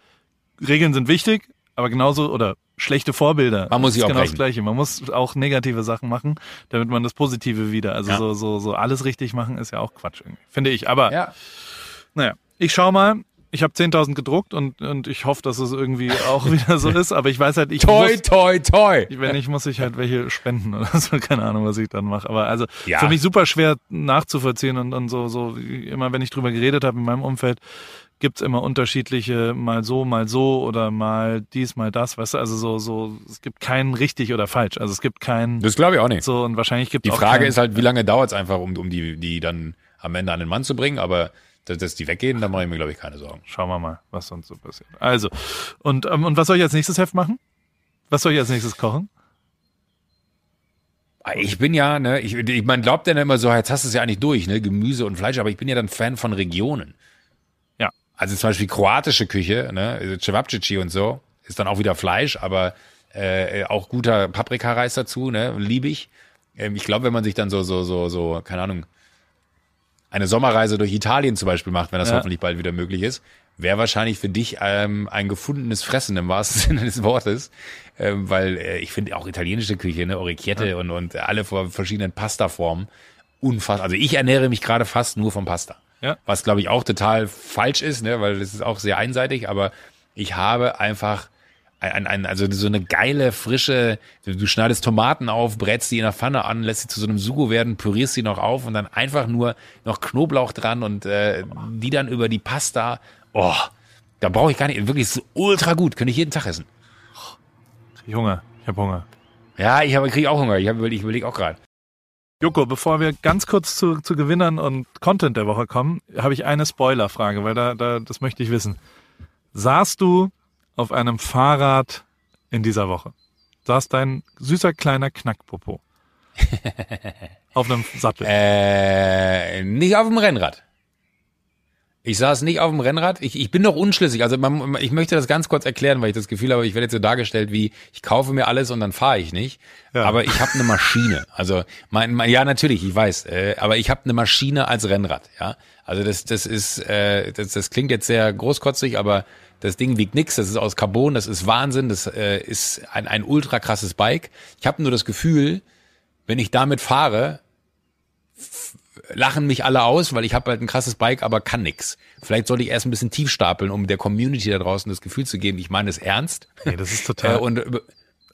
Regeln sind wichtig, aber genauso, oder schlechte Vorbilder. Man muss sich auch genau brechen. das Gleiche. Man muss auch negative Sachen machen, damit man das Positive wieder. Also Ja. so, so, so alles richtig machen ist ja auch Quatsch irgendwie. Finde ich. Aber Ja. naja, ich schau mal. Ich habe 10.000 gedruckt und, und ich hoffe, dass es irgendwie auch wieder so ist. Aber ich weiß halt, ich Toi, muss, toi, toi. wenn nicht, muss ich halt welche spenden oder so. Keine Ahnung, was ich dann mache. Aber also Ja. für mich super schwer nachzuvollziehen und, und so, so immer, wenn ich drüber geredet habe in meinem Umfeld, gibt's immer unterschiedliche, mal so, mal so oder mal dies, mal das, weißt du, also so, so, es gibt keinen richtig oder falsch. Also es gibt keinen Das glaube ich auch nicht. so und wahrscheinlich gibt Die auch Frage keinen, ist halt, wie lange dauert es einfach, um, um die, die dann am Ende an den Mann zu bringen, aber dass, dass die weggehen, da mache ich mir, glaube ich, keine Sorgen. Schauen wir mal, was sonst so passiert. Also, und, ähm, und was soll ich als nächstes Heft machen? Was soll ich als nächstes kochen? Ich bin ja, ne, ich, ich man glaubt ja immer so, jetzt hast du es ja eigentlich durch, ne, Gemüse und Fleisch, aber ich bin ja dann Fan von Regionen. Ja. Also zum Beispiel kroatische Küche, ne, also Cevapcici und so, ist dann auch wieder Fleisch, aber äh, auch guter Paprikareis dazu, ne, liebe ich. Ähm, ich glaube, wenn man sich dann so, so, so, so, keine Ahnung, eine Sommerreise durch Italien zum Beispiel macht, wenn das Ja. hoffentlich bald wieder möglich ist, wäre wahrscheinlich für dich ähm, ein gefundenes Fressen im wahrsten Sinne des Wortes, ähm, weil äh, ich finde auch italienische Küche, ne, Orecchiette und, und alle verschiedenen Pastaformen, unfassbar. Also ich ernähre mich gerade fast nur vom Pasta. Ja. Was glaube ich auch total falsch ist, ne, weil das ist auch sehr einseitig, aber ich habe einfach ein, ein, also so eine geile, frische, du, schneidest Tomaten auf, brätst die in der Pfanne an, lässt sie zu so einem Sugo werden, pürierst sie noch auf und dann einfach nur noch Knoblauch dran und äh, die dann über die Pasta. Oh, da brauche ich gar nicht, wirklich ist ultra gut, könnte ich jeden Tag essen. Krieg ich Hunger. Ich habe Hunger. Ja, ich habe kriege auch Hunger, ich, hab, ich überlege auch gerade. Joko, bevor wir ganz kurz zu, zu Gewinnern und Content der Woche kommen, habe ich eine Spoilerfrage, weil da, da, das möchte ich wissen. Saßt du auf einem Fahrrad in dieser Woche? Saß dein süßer kleiner Knackpopo auf einem Sattel? Äh, nicht auf dem Rennrad. Ich saß nicht auf dem Rennrad. Ich, ich bin noch unschlüssig. Also man, ich möchte das ganz kurz erklären, weil ich das Gefühl habe, ich werde jetzt so dargestellt wie, ich kaufe mir alles und dann fahre ich nicht. Ja. Aber ich habe eine Maschine. Also mein, mein, ja natürlich, ich weiß. Äh, aber ich habe eine Maschine als Rennrad. Ja, also das, das ist, äh, das, das klingt jetzt sehr großkotzig, aber das Ding wiegt nix. Das ist aus Carbon. Das ist Wahnsinn. Das äh, ist ein, ein ultra krasses Bike. Ich habe nur das Gefühl, wenn ich damit fahre, lachen mich alle aus, weil ich habe halt ein krasses Bike, aber kann nix. Vielleicht sollte ich erst ein bisschen tief stapeln, um der Community da draußen das Gefühl zu geben, ich meine es ernst. Nee, das ist Äh, total. und äh,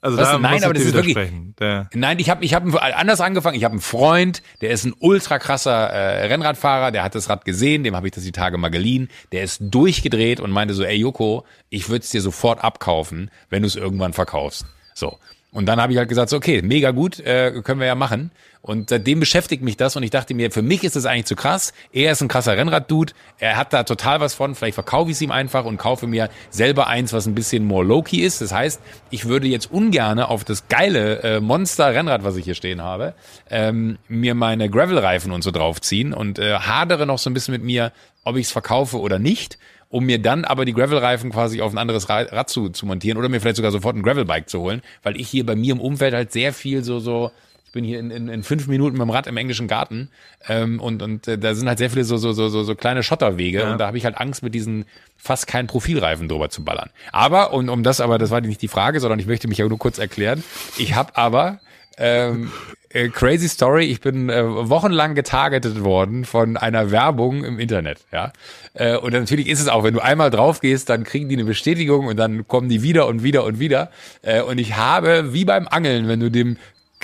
also da Nein, aber das ist wirklich-. Der, Nein, ich habe ich hab anders angefangen. Ich habe einen Freund, der ist ein ultra krasser äh, Rennradfahrer, der hat das Rad gesehen, dem habe ich das die Tage mal geliehen. Der ist durchgedreht und meinte so, ey Joko, ich würde es dir sofort abkaufen, wenn du es irgendwann verkaufst. So. Und dann habe ich halt gesagt, so, okay, mega gut, äh, können wir ja machen. Und seitdem beschäftigt mich das und ich dachte mir, für mich ist das eigentlich zu krass. Er ist ein krasser Rennrad-Dude, er hat da total was von. Vielleicht verkaufe ich es ihm einfach und kaufe mir selber eins, was ein bisschen more low-key ist. Das heißt, ich würde jetzt ungerne auf das geile äh, Monster-Rennrad, was ich hier stehen habe, ähm, mir meine Gravel-Reifen und so draufziehen und äh, hadere noch so ein bisschen mit mir, ob ich es verkaufe oder nicht um mir dann aber die Gravel-Reifen quasi auf ein anderes Ra- Rad zu, zu montieren oder mir vielleicht sogar sofort ein Gravel-Bike zu holen, weil ich hier bei mir im Umfeld halt sehr viel so, so, ich bin hier in, in, in fünf Minuten mit dem Rad im englischen Garten ähm, und, und äh, da sind halt sehr viele so, so, so, so, so kleine Schotterwege Ja. und da habe ich halt Angst, mit diesen fast keinen Profilreifen drüber zu ballern. Aber, und um das aber, das war nicht die Frage, sondern ich möchte mich ja nur kurz erklären, ich habe aber ähm, äh, crazy Story. Ich bin äh, wochenlang getargetet worden von einer Werbung im Internet. Ja, äh, und natürlich ist es auch, wenn du einmal drauf gehst, dann kriegen die eine Bestätigung und dann kommen die wieder und wieder und wieder. Äh, und ich habe wie beim Angeln, wenn du dem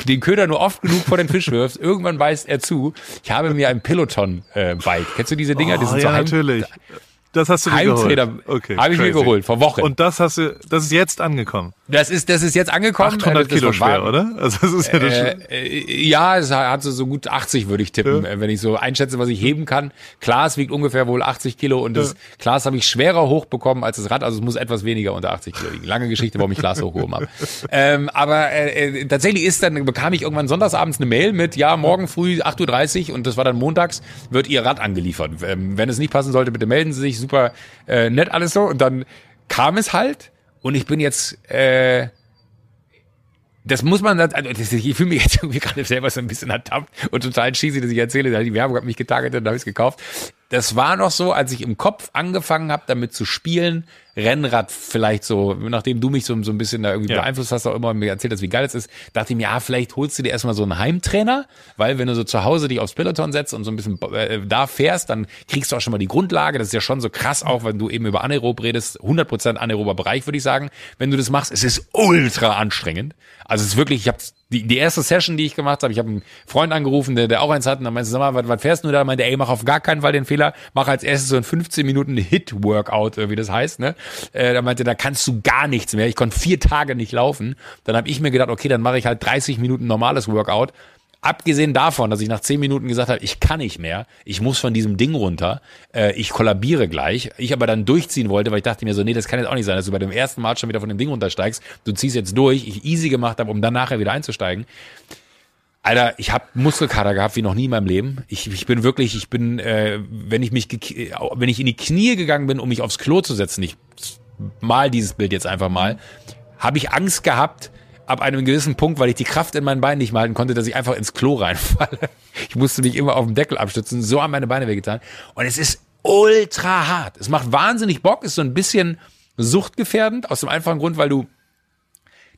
den Köder nur oft genug vor den Fisch wirfst, irgendwann beißt er zu. Ich habe mir ein Peloton-Bike. Kennst du diese Dinger? die oh, sind ja, so natürlich. Das hast du dir Heimtrainer geholt. Okay, habe ich mir geholt, vor Wochen. Und das hast du, das ist jetzt angekommen. das ist, das ist jetzt angekommen. 800 Äh, das Kilo schwer, oder? Also das ist ja das Äh, äh, ja, es hat so, so gut 80, würde ich tippen, äh, wenn ich so einschätze, was ich heben kann. Klaas wiegt ungefähr wohl 80 Kilo und das Klaas habe ich schwerer hochbekommen als das Rad, also es muss etwas weniger unter 80 Kilo liegen. Lange Geschichte, warum ich Klaas hochgehoben habe. Ähm, aber äh, äh, tatsächlich ist dann, bekam ich irgendwann sonntagsabends eine Mail mit, ja, morgen früh 8.30 Uhr und das war dann montags, wird Ihr Rad angeliefert. Ähm, wenn es nicht passen sollte, bitte melden Sie sich. Super äh, nett alles so. Und dann kam es halt und ich bin jetzt... Äh, das muss man, also das, ich fühle mich jetzt irgendwie gerade selber so ein bisschen ertappt und total cheesy, dass ich erzähle, die Werbung hat mich getargetet und habe ich es gekauft. Das war noch so, als ich im Kopf angefangen habe, damit zu spielen, Rennrad vielleicht so, nachdem du mich so, so ein bisschen da irgendwie Ja. beeinflusst hast, auch immer mir erzählt hast, wie geil es ist, dachte ich mir, ja, vielleicht holst du dir erstmal so einen Heimtrainer, weil wenn du so zu Hause dich aufs Peloton setzt und so ein bisschen äh, da fährst, dann kriegst du auch schon mal die Grundlage. Das ist ja schon so krass auch, wenn du eben über anaerob redest, 100% anaerober Bereich, würde ich sagen. Wenn du das machst, es ist ultra anstrengend. Also es ist wirklich, ich habe die, die erste Session, die ich gemacht habe, ich habe einen Freund angerufen, der, der auch eins hat, und dann meinte, sag mal, was, was fährst du da? Meinte, ey, mach auf gar keinen Fall den Fehler, mach als erstes so ein 15 Minuten Hit-Workout, wie das heißt, ne? Äh, da meinte, da kannst du gar nichts mehr. Ich konnte vier Tage nicht laufen. Dann habe ich mir gedacht, okay, dann mache ich halt 30 Minuten normales Workout. Abgesehen davon, dass ich nach zehn Minuten gesagt habe, ich kann nicht mehr, ich muss von diesem Ding runter, äh, ich kollabiere gleich. Ich aber dann durchziehen wollte, weil ich dachte mir so, nee, das kann jetzt auch nicht sein, dass du bei dem ersten Mal schon wieder von dem Ding runtersteigst. Du ziehst jetzt durch, ich easy gemacht habe, um dann nachher wieder einzusteigen. Alter, ich habe Muskelkater gehabt wie noch nie in meinem Leben. Ich, ich bin wirklich, ich bin, äh, wenn ich mich, wenn ich in die Knie gegangen bin, um mich aufs Klo zu setzen, ich mal dieses Bild jetzt einfach mal, habe ich Angst gehabt, ab einem gewissen Punkt, weil ich die Kraft in meinen Beinen nicht mehr halten konnte, dass ich einfach ins Klo reinfalle. Ich musste mich immer auf dem Deckel abstützen, so haben meine Beine wehgetan. Und es ist ultra hart. Es macht wahnsinnig Bock, ist so ein bisschen suchtgefährdend, aus dem einfachen Grund, weil du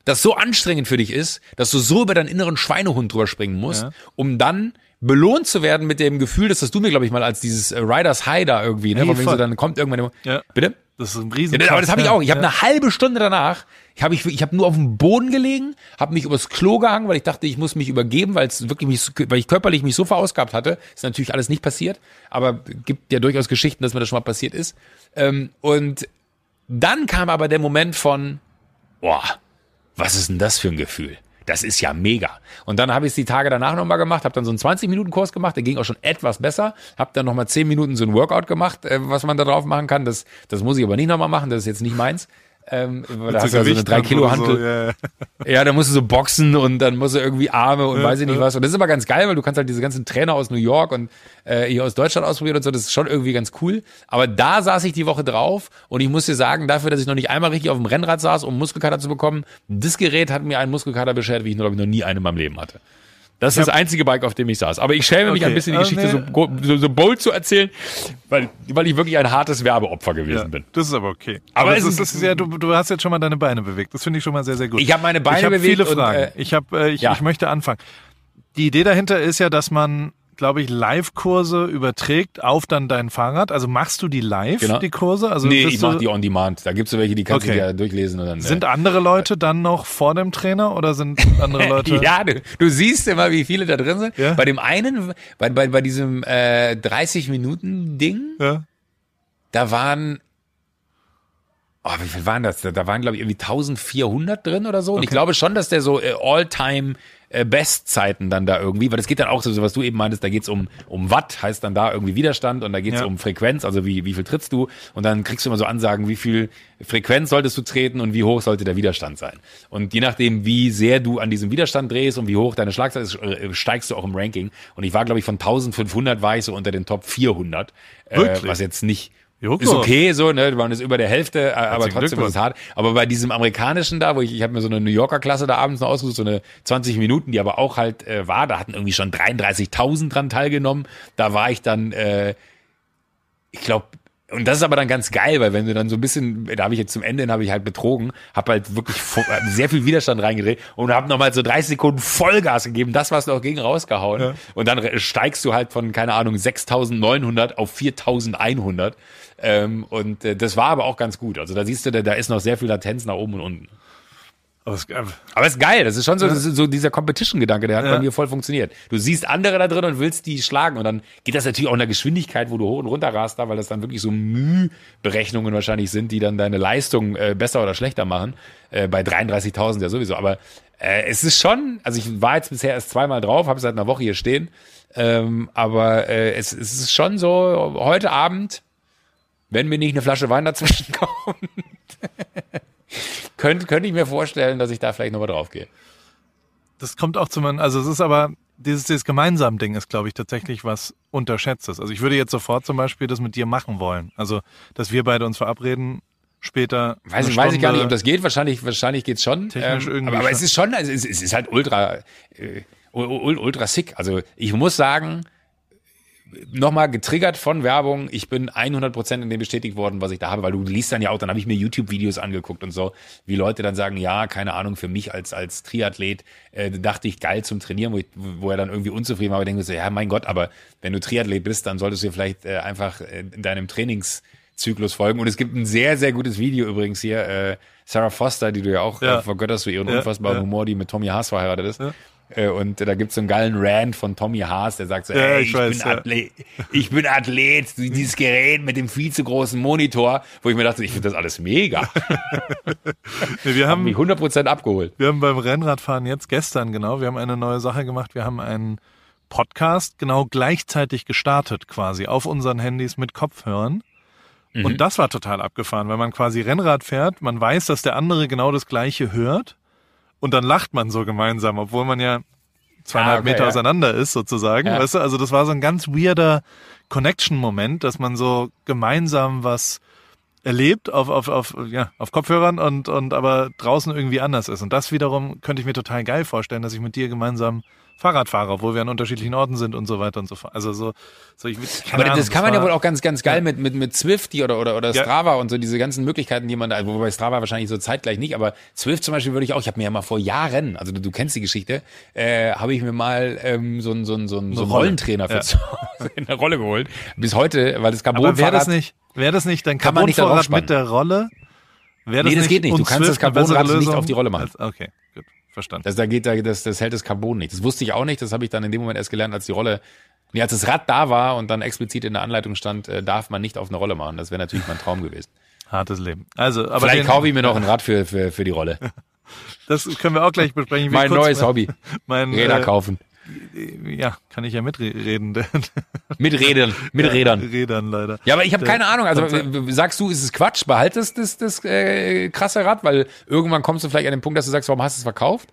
das so anstrengend für dich ist, dass du so über deinen inneren Schweinehund drüber springen musst, Ja. um dann belohnt zu werden mit dem Gefühl, das hast du mir, glaube ich, mal als dieses äh, Riders High da irgendwie, ne? Wegen so, dann kommt irgendwann, Ja. bitte? Das ist ein riesen Ja, aber das habe ich auch. Ich habe ja. eine halbe Stunde danach, ich habe ich, ich habe nur auf dem Boden gelegen, habe mich übers Klo gehangen, weil ich dachte, ich muss mich übergeben, weil es wirklich mich, weil ich körperlich mich so verausgabt hatte. Ist natürlich alles nicht passiert, aber gibt ja durchaus Geschichten, dass mir das schon mal passiert ist. Ähm, und dann kam aber der Moment von, boah, was ist denn das für ein Gefühl? Das ist ja mega. Und dann habe ich es die Tage danach nochmal gemacht, habe dann so einen 20-Minuten-Kurs gemacht, der ging auch schon etwas besser, habe dann nochmal 10 Minuten so ein Workout gemacht, äh, was man da drauf machen kann. Das, das muss ich aber nicht nochmal machen, das ist jetzt nicht meins. Ähm, weil da hast du ja so eine 3 Kilo Hantel. So, ja, ja. Ja, da musst du so boxen und dann musst du irgendwie Arme und weiß ich nicht was. Und das ist aber ganz geil, weil du kannst halt diese ganzen Trainer aus New York und äh, hier aus Deutschland ausprobieren und so. Das ist schon irgendwie ganz cool. Aber da saß ich die Woche drauf und ich muss dir sagen, dafür, dass ich noch nicht einmal richtig auf dem Rennrad saß, um Muskelkater zu bekommen, das Gerät hat mir einen Muskelkater beschert, wie ich glaube ich noch nie einen in meinem Leben hatte. Das ist das einzige Bike, auf dem ich saß. Aber ich schäme mich Okay, ein bisschen, die äh, Geschichte so, so, so bold zu erzählen, weil, weil ich wirklich ein hartes Werbeopfer gewesen Ja, bin. das ist aber okay. Aber Aber, es ist, ist- ja, du, du hast jetzt schon mal deine Beine bewegt. Das finde ich schon mal sehr, sehr gut. Ich habe meine Beine ich hab bewegt viele und, Fragen. äh, ich, hab, äh, ich, ja. ich möchte anfangen. Die Idee dahinter ist ja, dass man, glaube ich, Live-Kurse überträgt auf dann dein Fahrrad. Also machst du die live, Genau. die Kurse? Also Nee, ich du, mache die on demand. Da gibt's so welche, die kannst du Okay. ja durchlesen und dann. äh, Sind andere Leute dann noch vor dem Trainer oder sind andere Leute? Ja, du, du siehst immer, wie viele da drin sind. Ja. Bei dem einen, bei, bei, bei diesem äh, 30-Minuten-Ding, Ja. da waren, oh, wie viel waren das? Da, da waren, glaube ich, irgendwie 1400 drin oder so. Und ich glaube schon, dass der so äh, All-Time äh, Bestzeiten dann da irgendwie, weil es geht dann auch so, was du eben meintest, da geht's um, um Watt, heißt dann da irgendwie Widerstand und da geht's Ja. um Frequenz, also wie, wie viel trittst du und dann kriegst du immer so Ansagen, wie viel Frequenz solltest du treten und wie hoch sollte der Widerstand sein. Und je nachdem, wie sehr du an diesem Widerstand drehst und wie hoch deine Schlagzahl ist, äh, steigst du auch im Ranking. Und ich war, glaube ich, von 1500 war ich so unter den Top 400, äh, was jetzt nicht Joko. ist okay, so, ne, man ist über der Hälfte, äh, aber Herzlichen trotzdem ist es hart. Aber bei diesem amerikanischen da, wo ich, ich habe mir so eine New Yorker Klasse da abends noch ausgesucht, so eine 20 Minuten, die aber auch halt äh, war, da hatten irgendwie schon 33.000 dran teilgenommen. Da war ich dann, äh, ich glaube, und das ist aber dann ganz geil, weil wenn du dann so ein bisschen, da habe ich jetzt zum Ende hin habe ich halt betrogen, habe halt wirklich sehr viel Widerstand reingedreht und habe nochmal so 30 Sekunden Vollgas gegeben, das was noch gegen rausgehauen Ja. und dann steigst du halt von keine Ahnung 6.900 auf 4.100 ähm, und äh, das war aber auch ganz gut. Also da siehst du, da, da ist noch sehr viel Latenz nach oben und unten. Aber es, Aber es ist geil, das ist schon so, das ist so dieser Competition-Gedanke, der hat Ja. bei mir voll funktioniert. Du siehst andere da drin und willst die schlagen und dann geht das natürlich auch in der Geschwindigkeit, wo du hoch und runter rast da, weil das dann wirklich so Mühberechnungen wahrscheinlich sind, die dann deine Leistung äh, besser oder schlechter machen. Äh, bei 33.000 ja sowieso, aber äh, es ist schon, also ich war jetzt bisher erst zweimal drauf, habe seit einer Woche hier stehen, ähm, aber äh, es, es ist schon so, heute Abend, wenn mir nicht eine Flasche Wein dazwischen kommt, könnte, könnte ich mir vorstellen, dass ich da vielleicht nochmal drauf gehe. das kommt auch zu meinem, also es ist aber, dieses, dieses gemeinsam Ding ist, glaube ich, tatsächlich was Unterschätztes. Also ich würde jetzt sofort zum Beispiel das mit dir machen wollen. Also, dass wir beide uns verabreden, später. Weiß, ich, weiß ich gar nicht, ob Stunde- das geht. Wahrscheinlich, wahrscheinlich geht's schon. Ähm, Technisch irgendwie aber, aber es ist schon, also es, es ist halt ultra, äh, ul- ul- ultra sick. Also ich muss sagen, nochmal getriggert von Werbung, ich bin 100% in dem bestätigt worden, was ich da habe, weil du liest dann ja auch, dann habe ich mir YouTube-Videos angeguckt und so, wie Leute dann sagen, ja, keine Ahnung, für mich als, als Triathlet äh, dachte ich geil zum Trainieren, wo, ich, wo er dann irgendwie unzufrieden war, aber ich denke so, ja, mein Gott, aber wenn du Triathlet bist, dann solltest du dir vielleicht äh, einfach äh, in deinem Trainingszyklus folgen. Und es gibt ein sehr, sehr gutes Video übrigens hier, äh, Sarah Foster, die du ja auch Ja. äh, vergötterst für ihren Ja, unfassbaren ja. Humor, die mit Tommy Haas verheiratet ist. Ja. Äh, Und da gibt's so einen geilen Rant von Tommy Haas, der sagt so, Ja, ey, ich ich, weiß, bin ja. Athlet, ich bin Athlet, dieses Gerät mit dem viel zu großen Monitor, wo ich mir dachte, ich finde das alles mega. Nee, wir Haben mich haben, 100% abgeholt. wir haben beim Rennradfahren jetzt gestern genau, wir haben eine neue Sache gemacht. Wir haben einen Podcast genau gleichzeitig gestartet quasi auf unseren Handys mit Kopfhörern. Mhm. Und das war total abgefahren, weil man quasi Rennrad fährt, man weiß, dass der andere genau das gleiche hört und dann lacht man so gemeinsam, obwohl man ja zweieinhalb Ah, okay, Meter ja. auseinander ist sozusagen. Ja. Weißt du, also das war so ein ganz weirder Connection-Moment, dass man so gemeinsam was erlebt auf, auf, auf, ja, auf Kopfhörern und, und aber draußen irgendwie anders ist. Und das wiederum könnte ich mir total geil vorstellen, dass ich mit dir gemeinsam Fahrrad fahre, obwohl wir an unterschiedlichen Orten sind und so weiter und so fort. Also so, so ich, Aber Ahnung, das kann man ja wohl auch ganz, ganz geil mit, mit, mit Zwifty oder, oder, oder Ja. Strava und so diese ganzen Möglichkeiten, die man da, wobei Strava wahrscheinlich so zeitgleich nicht, aber Zwift zum Beispiel würde ich auch, ich habe mir ja mal vor Jahren, also du, du kennst die Geschichte, äh, habe ich mir mal ähm, so einen so einen- so einen so Rolle. Rollentrainer für Ja. zu Hause in der Rolle geholt. Bis heute, weil das Aber wäre Carbonfahrrad das nicht, wäre das nicht dein Kann nicht Carbonvorrat draufspannen. mit der Rolle? Wäre Nee, das geht nicht. Du kannst das eine bessere Carbonrad nicht auf die Rolle machen. Als, okay, gut, verstanden. Das, da geht, da, das, das hält das Carbon nicht. Das wusste ich auch nicht. Das habe ich dann in dem Moment erst gelernt, als die Rolle, nee, als das Rad da war und dann explizit in der Anleitung stand, äh, darf man nicht auf eine Rolle machen. Das wäre natürlich mein Traum gewesen. Hartes Leben. Also, aber Vielleicht den, kaufe ich mir noch ein Rad für, für, für die Rolle. das können wir auch gleich besprechen. wie Mein neues mein- Hobby. Mein, Räder äh, kaufen. Ja, kann ich ja mitreden. Mit Rädern. Mit Rädern. Leider. Ja, aber ich habe keine Ahnung. Also sagst du, ist es Quatsch? Behaltest das, das äh, krasse Rad, weil irgendwann kommst du vielleicht an den Punkt, dass du sagst, warum hast du es verkauft?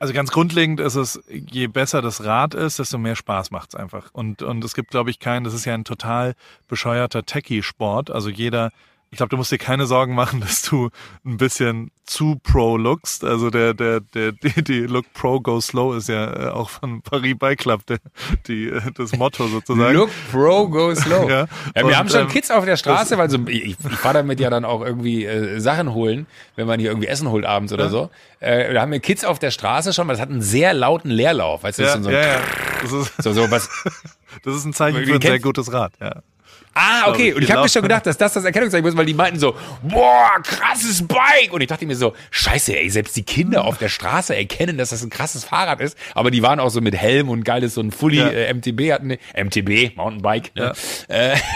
Also ganz grundlegend ist es, je besser das Rad ist, desto mehr Spaß macht's einfach. Und, und es gibt, glaube ich, keinen, das ist ja ein total bescheuerter Techie-Sport. Also jeder, ich glaube, du musst dir keine Sorgen machen, dass du ein bisschen zu pro lookst. Also der, der, der, die, die Look Pro Go Slow ist ja äh, auch von Paris Bike Club der, die, äh, das Motto sozusagen. Look pro, go slow. Ja. Ja, wir Und, haben schon ähm, Kids auf der Straße, weil so, ich, ich fahre damit ja dann auch irgendwie äh, Sachen holen, wenn man hier irgendwie Essen holt abends oder Ja. so. Äh, da haben wir Kids auf der Straße schon, weil das hat einen sehr lauten Leerlauf. Weißt du, das Ja, ist so, ja, ja. Das ist, so, so was. das ist ein Zeichen für ein sehr gutes Rad, ja. Ah, okay. Und ich habe mir laufen- schon gedacht, dass das das Erkennungszeichen ist, weil die meinten so, boah, krasses Bike. Und ich dachte mir so, scheiße, ey, selbst die Kinder auf der Straße erkennen, dass das ein krasses Fahrrad ist. Aber die waren auch so mit Helm und geiles, so ein Fully Ja. äh, MTB hatten, ne? MTB, Mountainbike. Ne? Äh,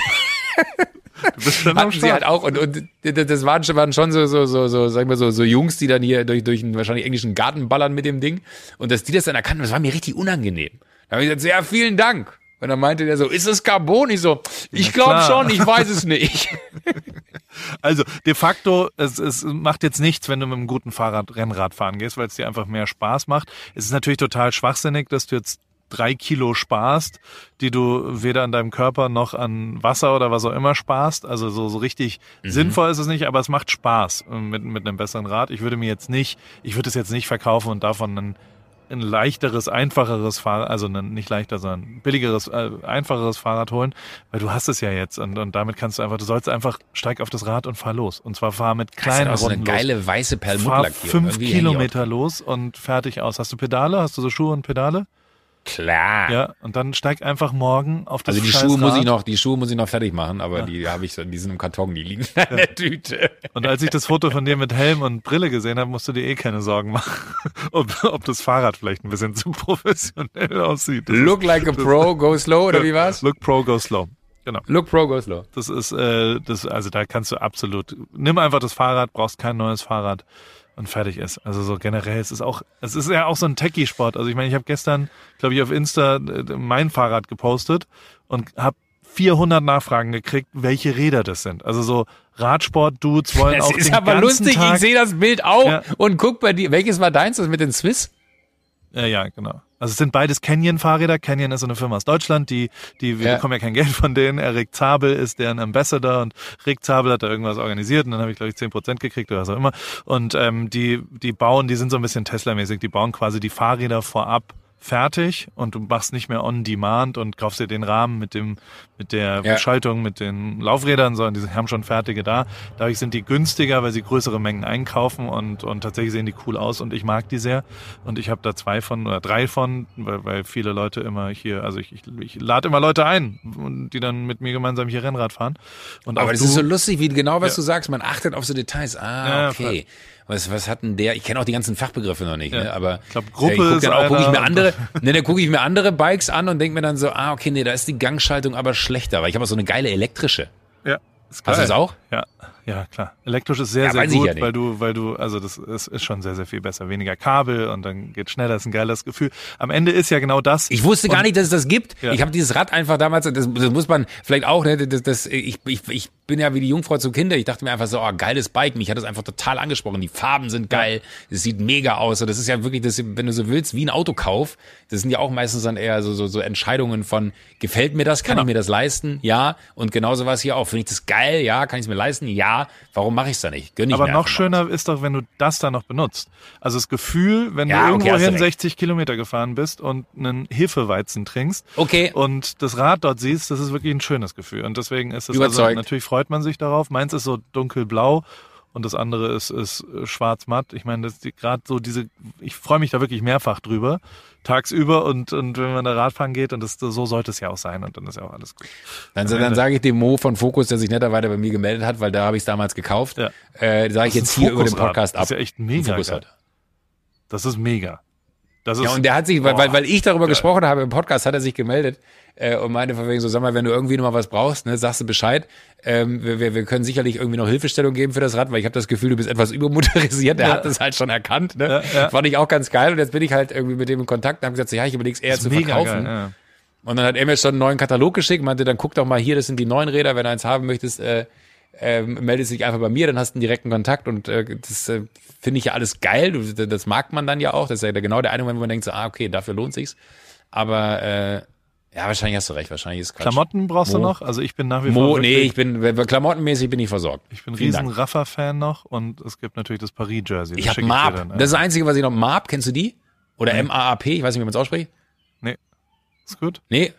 Du bist schon hatten sie halt auch und, und das waren schon, waren schon so, so, so, so, sagen wir so, so Jungs, die dann hier durch, durch einen wahrscheinlich englischen Garten ballern mit dem Ding und dass die das dann erkannten, das war mir richtig unangenehm. Da habe ich gesagt, ja, vielen Dank. Und dann meinte der so, ist es Carbon? Ich so, ich glaube schon, ich weiß es nicht. Also de facto, es, es macht jetzt nichts, wenn du mit einem guten Fahrrad Rennrad fahren gehst, weil es dir einfach mehr Spaß macht. Es ist natürlich total schwachsinnig, dass du jetzt drei Kilo sparst, die du weder an deinem Körper noch an Wasser oder was auch immer sparst. Also so, so richtig sinnvoll ist es nicht, aber es macht Spaß äh, mit, mit einem besseren Rad. Ich würde mir jetzt nicht, ich würde es jetzt nicht verkaufen und davon ein, ein leichteres, einfacheres Fahrrad, also nicht leichter, sondern billigeres, äh, einfacheres Fahrrad holen, weil du hast es ja jetzt und, und damit kannst du einfach, du sollst einfach, steig auf das Rad und fahr los. Und zwar fahr mit Das ist kleinen auch so eine Runden los. geile weiße Fahr Perlmuttlackierung. fünf Kilometer los und fertig aus. Hast du Pedale? Hast du so Schuhe und Pedale? Klar. Ja, und dann steig einfach morgen auf das Also die Schuhe muss ich noch, die Schuhe muss ich noch fertig machen, aber die habe ich so, die sind im Karton, die liegen in der Tüte. Und als ich das Foto von dir mit Helm und Brille gesehen habe, musst du dir eh keine Sorgen machen, ob, ob das Fahrrad vielleicht ein bisschen zu professionell aussieht. Das Look like a pro, go slow, oder wie war's? Look Pro, go slow. Genau. Look pro, go slow. Das ist, äh, das, also da kannst du absolut, nimm einfach das Fahrrad, brauchst kein neues Fahrrad und fertig ist. Also so generell, es ist auch, es ist ja auch so ein Techie-Sport. Also ich meine, ich habe gestern, glaube ich, auf Insta äh, mein Fahrrad gepostet und habe 400 Nachfragen gekriegt, welche Räder das sind. Also so Radsport-Dudes wollen Das auch ist den aber ganzen lustig, Tag, ich sehe das Bild auch Ja. und guck bei dir. Welches war deins, das mit den Swiss? Ja, ja, genau. Also es sind beides Canyon-Fahrräder. Canyon ist so eine Firma aus Deutschland, die, die, wir Ja. bekommen ja kein Geld von denen. Erik Zabel ist deren Ambassador und Rick Zabel hat da irgendwas organisiert und dann habe ich, glaube ich, 10% gekriegt oder was auch immer. Und ähm, die, die bauen, die sind so ein bisschen Tesla-mäßig, die bauen quasi die Fahrräder vorab fertig und du machst nicht mehr on demand und kaufst dir den Rahmen mit dem mit der Ja. Schaltung mit den Laufrädern sondern die haben schon fertige da dadurch sind die günstiger weil sie größere Mengen einkaufen und und tatsächlich sehen die cool aus und ich mag die sehr und ich habe da zwei von oder drei von weil, weil viele Leute immer hier also ich, ich, ich lade immer Leute ein die dann mit mir gemeinsam hier Rennrad fahren und Aber das du, ist so lustig, wie genau was Ja. du sagst. Man achtet auf so Details. Ah, Ja, okay. Was, was hat denn der? Ich kenne auch die ganzen Fachbegriffe noch nicht, Ja. ne? aber Ich glaub, Gruppe äh, guck ist dann auch, guck ich mir andere, ne, dann gucke ich mir andere Bikes an und denke mir dann so, ah, okay, nee, da ist die Gangschaltung aber schlechter, weil ich habe auch so eine geile elektrische. ja ist Hast du geil. das auch? Ja, ja, klar. Elektrisch ist sehr, Ja, sehr gut, ja weil du, weil du, also das ist, ist schon sehr, sehr viel besser. Weniger Kabel und dann geht schneller, ist ein geiles Gefühl. Am Ende ist ja genau das. Ich wusste gar nicht, dass es das gibt. Ja. Ich habe dieses Rad einfach damals, das, das muss man vielleicht auch, ne, das, das, ich, ich, ich bin ja wie die Jungfrau zum Kinder. Ich dachte mir einfach so, oh, geiles Bike. Mich hat das einfach total angesprochen. Die Farben sind geil. Es sieht mega aus. Und das ist ja wirklich, das, wenn du so willst, wie ein Autokauf. Das sind ja auch meistens dann eher so, so, so Entscheidungen von, gefällt mir das? Kann Genau. ich mir das leisten? Ja. Und genauso war es hier auch. Finde ich das geil? Ja. Kann ich es mir leisten? Ja. Warum mache ich es da nicht? Gönn ich Aber mir noch schöner ist doch, wenn du das dann noch benutzt. Also das Gefühl, wenn Ja, du okay, irgendwo du hin recht. 60 Kilometer gefahren bist und einen Hefeweizen trinkst Okay. und das Rad dort siehst, das ist wirklich ein schönes Gefühl. Und deswegen ist es also, natürlich freut man sich darauf. Meins ist so dunkelblau und das andere ist, ist äh, schwarz-matt. Ich meine, das gerade so diese, ich freue mich da wirklich mehrfach drüber, tagsüber und, und wenn man da Radfahren geht und das, so sollte es ja auch sein und dann ist ja auch alles gut. Dann, dann sage ich dem Mo von Fokus, der sich netterweise bei mir gemeldet hat, weil da habe ich es damals gekauft, Ja. äh, sage ich jetzt hier über den. Podcast ab. Das ist ja echt mega. Das ist mega. Das ist, Ja, und der hat sich, weil, weil, weil ich darüber geil. gesprochen habe im Podcast, hat er sich gemeldet äh, und meinte von wegen so, sag mal, wenn du irgendwie noch mal was brauchst, ne, sagst du Bescheid. Ähm, wir, wir, wir können sicherlich irgendwie noch Hilfestellung geben für das Rad, weil ich habe das Gefühl, du bist etwas übermotorisiert. Der Ja. hat das halt schon erkannt. Ne? Ja, ja. Fand ich auch ganz geil. Und jetzt bin ich halt irgendwie mit dem in Kontakt und habe gesagt, so, ja, ich überlege es eher zu verkaufen. geil. Und dann hat er mir schon einen neuen Katalog geschickt, meinte, dann guck doch mal hier, das sind die neuen Räder, wenn du eins haben möchtest, äh, äh, meldest dich einfach bei mir, dann hast du einen direkten Kontakt und äh, das äh, finde ich ja alles geil, das mag man dann ja auch, das ist ja genau der eine Moment, wo man denkt so, ah, okay, dafür lohnt sich's. Aber äh, ja, wahrscheinlich hast du recht, wahrscheinlich ist Quatsch. Klamotten brauchst du Mo. noch? Also ich bin nach wie vor Mo, nee, ich bin klamottenmäßig bin ich versorgt. ich bin riesen. Raffa-Fan noch und es gibt natürlich das Paris-Jersey. Ich Das habe Marp. dann, Das ist das Einzige, was ich noch Marp, kennst du die? Oder M-A-A-P, ich weiß nicht, wie man es ausspricht. Nee. Ist gut? Nee.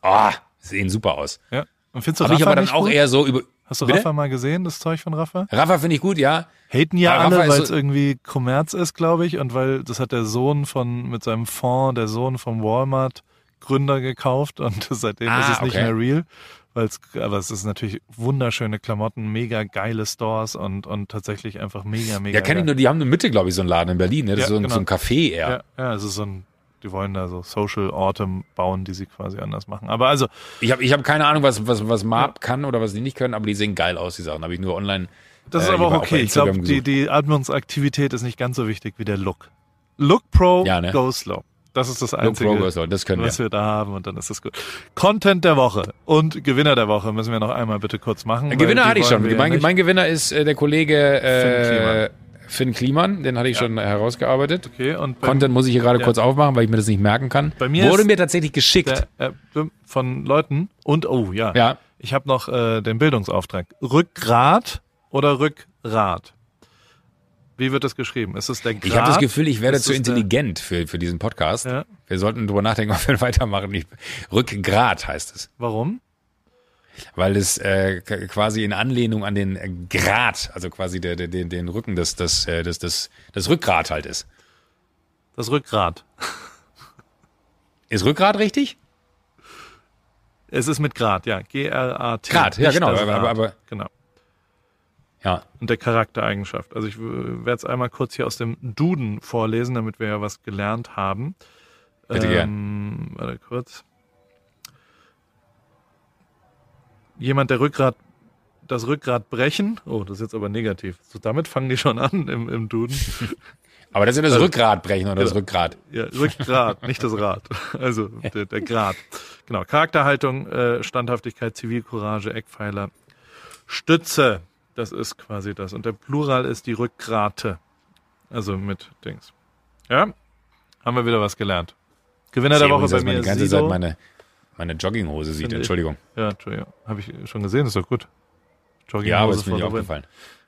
Ah, sehen super aus. Ja. Und findest du Rafa ich aber dann auch gut? eher so über. Hast du Bitte? Rafa mal gesehen, das Zeug von Rafa? Rafa finde ich gut, ja. Haten ja Aber alle, weil es so- irgendwie Kommerz ist, glaube ich, und weil das hat der Sohn von, mit seinem Fonds, der Sohn vom Walmart Gründer gekauft und seitdem Ah, ist es nicht okay. mehr real. Weil's, aber es ist natürlich wunderschöne Klamotten, mega geile Stores und, und tatsächlich einfach mega, mega Ja, kenne ich nur, die haben eine Mitte, glaube ich, so einen Laden in Berlin. Ne? Das Ja, ist so ein, genau. so ein Café eher. Ja, ja, es ist so ein, die wollen da so Social Orte bauen, die sie quasi anders machen. Aber also, Ich habe ich hab keine Ahnung, was, was, was Marp kann oder was die nicht können, aber die sehen geil aus, die Sachen. Habe ich nur online. das ist äh, aber auch okay. Ich glaube, die, die Atmungsaktivität ist nicht ganz so wichtig wie der Look. Look Pro, Ja, ne? go slow. Das ist das Einzige. Girls, das können wir. was wir da haben und dann ist das gut. Content der Woche und Gewinner der Woche müssen wir noch einmal bitte kurz machen. Gewinner hatte ich schon. ja Mein, mein Gewinner ist äh, der Kollege äh. Finn Kliman. Den hatte ich schon herausgearbeitet. okay, und Content muss ich hier gerade Ja. kurz aufmachen, weil ich mir das nicht merken kann. Bei mir Wurde mir tatsächlich geschickt. der, äh, von Leuten und oh ja, Ja. ich habe noch äh, den Bildungsauftrag. Rückgrat oder Rückgrat? Wie wird das geschrieben? Ist es der Grad? Ich habe das Gefühl, ich werde Ist zu intelligent für, für diesen Podcast. Ja. Wir sollten drüber nachdenken, ob wir weitermachen. Ich, Rückgrat heißt es. Warum? weil es äh, quasi in Anlehnung an den Grat, also quasi der, der, den, den Rücken des, des, äh, des, des, des Rückgrat halt ist. Das Rückgrat. Ist Rückgrat richtig? Es ist mit Grad, ja. G-R-A-T. Grad, ja, genau, das aber- Rad. aber- genau. Ja. Und der Charaktereigenschaft. Also ich werde es einmal kurz hier aus dem Duden vorlesen, damit wir ja was gelernt haben. Bitte ähm, Warte kurz. Jemand, der Rückgrat, das Rückgrat brechen. Oh, das ist jetzt aber negativ. So, damit fangen die schon an im, im Duden. Aber das ist ja das Also- Rückgrat brechen oder das Genau. Rückgrat. Ja, Rückgrat, nicht das Rad. Also der, der Grad. Genau. Charakterhaltung, äh, Standhaftigkeit, Zivilcourage, Eckpfeiler, Stütze. Das ist quasi das. Und der Plural ist die Rückgrate. Also mit Dings. Ja, haben wir wieder was gelernt. Gewinner der Woche bei mir die ganze Sido. Zeit meine, meine Jogginghose sieht. Entschuldigung. Ja, Entschuldigung. Habe ich schon gesehen, ist doch gut. Jogginghose Ja, aber ist mir nicht aufgefallen.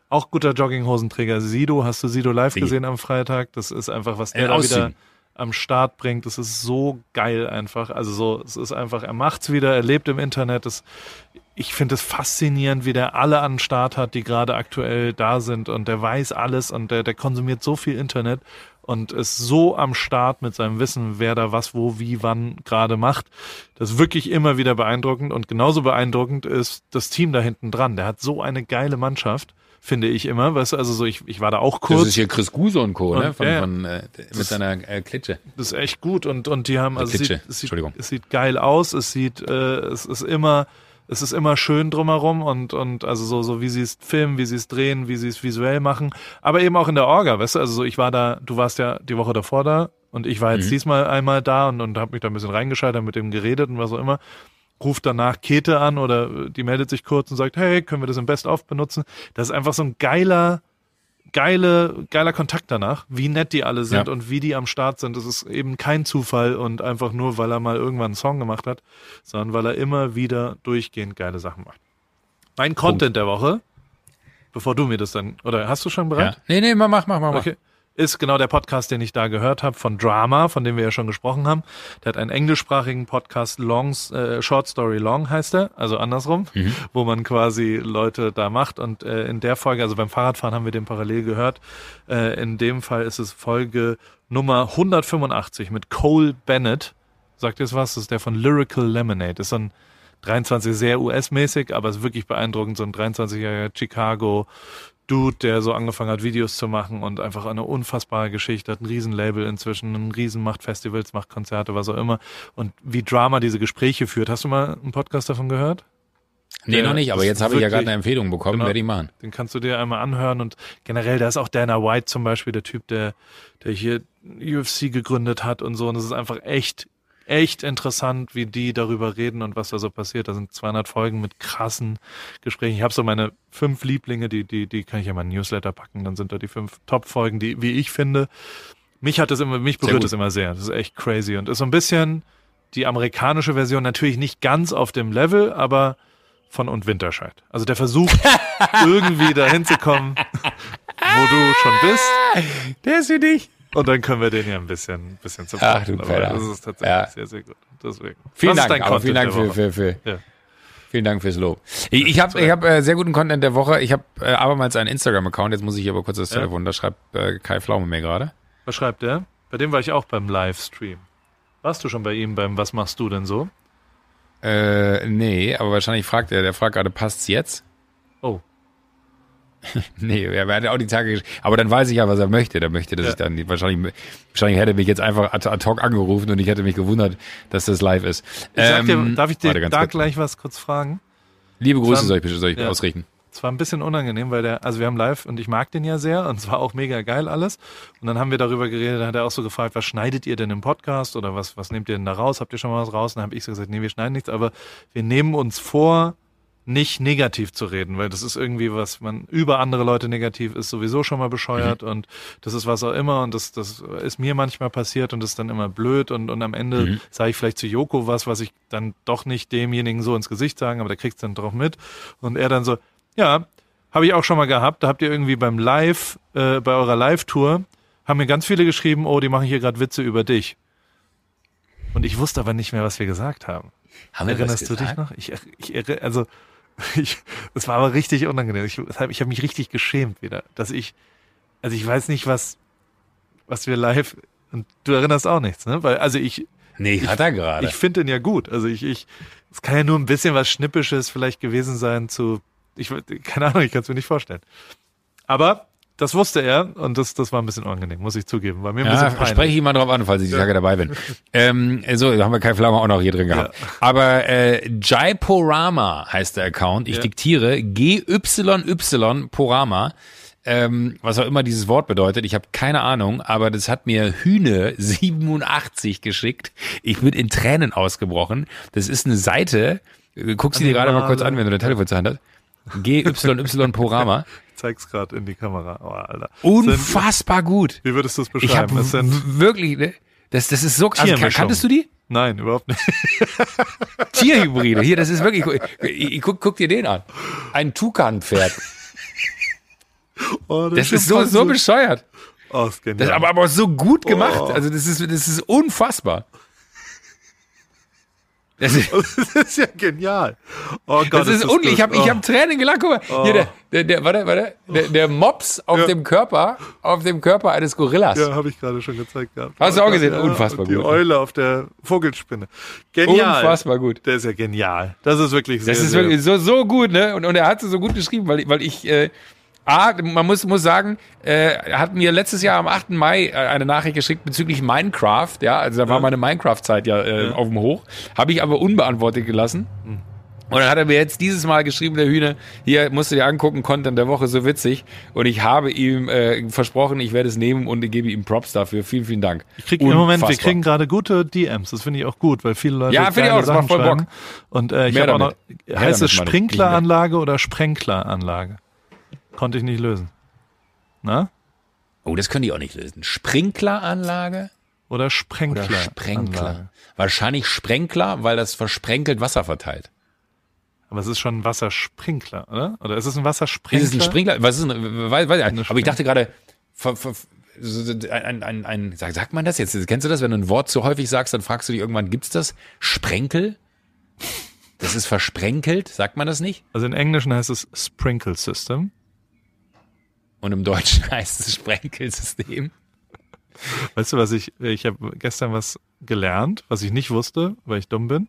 Auch guter Jogginghosenträger. Sido, hast du Sido live Sie. gesehen am Freitag? Das ist einfach, was der Äh, da wieder am Start bringt. Das ist so geil einfach. Also so, es ist einfach, er macht's wieder, er lebt im Internet. Das, ich finde es faszinierend, wie der alle an den Start hat, die gerade aktuell da sind und der weiß alles und der, der konsumiert so viel Internet und ist so am Start mit seinem Wissen, wer da was, wo, wie, wann gerade macht. Das ist wirklich immer wieder beeindruckend und genauso beeindruckend ist das Team da hinten dran. Der hat so eine geile Mannschaft, finde ich immer. Du, also so, ich, ich war da auch kurz. Das ist hier Chris Guse und Co., ne? Und- Von, ja, von, äh, mit seiner äh, Klitsche. Das ist echt gut und, und die haben, also es Klitsche, sieht, es, sieht, es sieht geil aus, es sieht, äh, es ist immer, es ist immer schön drumherum und, und also so, so wie sie es filmen, wie sie es drehen, wie sie es visuell machen, aber eben auch in der Orga, weißt du, also so ich war da, du warst ja die Woche davor da und ich war jetzt Mhm. diesmal einmal da und, und habe mich da ein bisschen reingeschaltet, mit dem geredet und was auch immer. Ruft danach Kete an oder äh, die meldet sich kurz und sagt, hey, können wir das im Best-of benutzen? Das ist einfach so ein geiler, geile, geiler Kontakt danach, wie nett die alle sind Ja. und wie die am Start sind. Das ist eben kein Zufall und einfach nur, weil er mal irgendwann einen Song gemacht hat, sondern weil er immer wieder durchgehend geile Sachen macht. Mein Content der Woche, bevor du mir das dann, oder hast du schon bereit? Ja. Nee, nee, mach, mach, mach, mach. Okay. Ist genau der Podcast, den ich da gehört habe, von Drama, von dem wir ja schon gesprochen haben. Der hat einen englischsprachigen Podcast, Longs, äh, Short Story Long heißt er, also andersrum, wo man quasi Leute da macht. Und äh, in der Folge, also beim Fahrradfahren haben wir den parallel gehört. Äh, in dem Fall ist es Folge Nummer 185 mit Cole Bennett. Sagt ihr es was? Das ist der von Lyrical Lemonade. Das ist so ein 23 sehr US-mäßig, aber es ist wirklich beeindruckend, so ein 23-jähriger Chicago Dude, der so angefangen hat, Videos zu machen und einfach eine unfassbare Geschichte hat, ein Riesenlabel inzwischen, ein Riesen macht Festivals, macht Konzerte, was auch immer. Und wie Drama diese Gespräche führt. Hast du mal einen Podcast davon gehört? Nee, Ja, noch nicht, aber das jetzt habe ich ja gerade eine Empfehlung bekommen, Genau. werde ich machen. Den kannst du dir einmal anhören und generell, da ist auch Dana White zum Beispiel, der Typ, der, der hier UFC gegründet hat und so. Und es ist einfach echt, echt interessant, wie die darüber reden und was da so passiert. Da sind 200 Folgen mit krassen Gesprächen. Ich habe so meine fünf Lieblinge, die, die, die kann ich ja mal in Newsletter packen. Dann sind da die fünf Top-Folgen, die, wie ich finde. Mich hat es immer, mich berührt es immer sehr. Das ist echt crazy und ist so ein bisschen die amerikanische Version natürlich nicht ganz auf dem Level, aber von und Winterscheid. Also der versucht irgendwie dahin zu kommen, wo du schon bist. Der ist für dich. Und dann können wir den ja ein bisschen, bisschen zu Ach, du Aber. Das ist tatsächlich Ja. sehr, sehr gut. Deswegen. Vielen ist Dank, vielen Dank für, für, für, Ja. vielen Dank fürs Lob. Ich, ich habe ich hab, äh, sehr guten Content der Woche. Ich habe äh, abermals einen Instagram-Account. Jetzt muss ich aber kurz das Ja. Telefon. Da schreibt äh, Kai Pflaume mir gerade. Was schreibt der? Bei dem war ich auch beim Livestream. Warst du schon bei ihm beim Was machst du denn so? Äh, nee, aber wahrscheinlich fragt er, der fragt gerade, passt's jetzt? Oh, Nee, er hat ja auch die Tage gesch- Aber dann weiß ich ja, was er möchte. Der möchte, dass Ja. ich dann wahrscheinlich, wahrscheinlich hätte er mich jetzt einfach ad, hoc angerufen und ich hätte mich gewundert, dass das live ist. ich sag dir, Ähm, darf ich dir da kurz. gleich was kurz fragen? Liebe Grüße soll ich, soll ich Ja. ausrichten. Es war ein bisschen unangenehm, weil der, also wir haben live und ich mag den ja sehr und es war auch mega geil alles. Und dann haben wir darüber geredet, da hat er auch so gefragt, was schneidet ihr denn im Podcast oder was, was nehmt ihr denn da raus? Habt ihr schon mal was raus? Und dann habe ich so gesagt, nee, wir schneiden nichts, aber wir nehmen uns vor, nicht negativ zu reden, weil das ist irgendwie was, man über andere Leute negativ ist sowieso schon mal bescheuert und das ist was auch immer und das, das ist mir manchmal passiert und das ist dann immer blöd und, und am Ende Mhm. sage ich vielleicht zu Joko was, was ich dann doch nicht demjenigen so ins Gesicht sagen, aber der kriegt's dann drauf mit und er dann so, ja, habe ich auch schon mal gehabt, da habt ihr irgendwie beim Live, äh, bei eurer Live-Tour, haben mir ganz viele geschrieben, oh, die machen hier gerade Witze über dich. Und ich wusste aber nicht mehr, was wir gesagt haben. Haben Erinnerst du dich noch? Ich, ich also ich, es war aber richtig unangenehm. Ich, ich habe mich richtig geschämt wieder, dass ich, also ich weiß nicht, was, was wir live und du erinnerst auch nichts, ne? Weil also ich, Nee, hat er gerade. Ich finde den ja gut. Also ich, ich, es kann ja nur ein bisschen was Schnippisches vielleicht gewesen sein zu, ich, keine Ahnung, ich kann es mir nicht vorstellen. Aber das wusste er und das, das war ein bisschen unangenehm, muss ich zugeben. War mir ein Ja, bisschen peinlich. spreche ich mal drauf an, falls ich die Tage dabei bin. ähm, so, da haben wir Kai Flammer auch noch hier drin gehabt. Aber äh, Jaiporama heißt der Account. Ich Ja. diktiere GYY Porama. Ähm, was auch immer dieses Wort bedeutet, ich habe keine Ahnung, aber das hat mir Hühne 87 geschickt. Ich bin in Tränen ausgebrochen. Das ist eine Seite, äh, guck sie dir gerade mal kurz an, wenn du dein Telefon zur Hand hast. GYY Porama. Ich zeig's gerade in die Kamera. Oh, Alter. Unfassbar gut. Sind, wie würdest du es Ich beschreiben? Es sind, wirklich, ne? Das, das ist so also. Kanntest du die? nein, überhaupt nicht. Tierhybride. Hier, das ist wirklich. Ich, ich, guck, guck dir den an. Ein Tukan-Pferd. Oh, Das ist schon so, so bescheuert. Oh, ist genial. Das ist aber, aber so gut gemacht. Oh. Also, das ist, das ist unfassbar. Das ist, das ist ja genial. Oh Gott, das ist unlich. Ich habe ich oh. hab Tränen gelacht. Guck mal. Hier, der, der, der, warte, warte. Der, der Mops auf Ja. dem Körper, auf dem Körper eines Gorillas. Ja, habe ich gerade schon gezeigt gehabt. Hast du auch gesehen? Ja, Unfassbar die gut. Eule auf der Vogelspinne. Genial. Unfassbar gut. Der ist ja genial. Das ist wirklich sehr, Das ist wirklich so, so gut, ne? Und, und er hat es so gut geschrieben, weil, weil ich, äh, A, man muss, muss sagen, äh, er hat mir letztes Jahr am 8. Mai äh, eine Nachricht geschickt bezüglich Minecraft, ja, also da war meine Minecraft-Zeit ja, äh, auf dem Hoch, habe ich aber unbeantwortet gelassen. Hm. Und dann hat er mir jetzt dieses Mal geschrieben, der Hühner, hier musst du dir angucken, Content der Woche, so witzig. Und ich habe ihm äh, versprochen, ich werde es nehmen und gebe ihm Props dafür. Vielen, vielen Dank. Ich krieg, Im Moment, wir kriegen gerade gute DMs. Das finde ich auch gut, weil viele Leute Ja, finde ich auch, das macht voll Bock. schreiben. Und äh, ich habe auch noch, heißt es. Sprinkleranlage oder Sprenkleranlage? Konnte ich nicht lösen. Na? Oh, das können die auch nicht lösen. Sprinkleranlage? Oder Oder Sprenkler. Sprenkler. Wahrscheinlich Sprenkler, weil das versprenkelt Wasser verteilt. Aber es ist schon ein Wassersprinkler, oder? Oder ist es ein Wassersprinkler? Ist es ein Sprinkler? Was ist ein, weiß, weiß, aber ich dachte gerade, ein, ein, ein, sag- sagt man das jetzt? Kennst du das, wenn du ein Wort so häufig sagst, dann fragst du dich irgendwann, gibt's das? Sprenkel? Das ist versprenkelt, sagt man das nicht? Also im Englischen heißt es Sprinkle System. Und im Deutschen heißt es Sprenkelsystem. Weißt du, was ich, ich habe gestern was gelernt, was ich nicht wusste, weil ich dumm bin,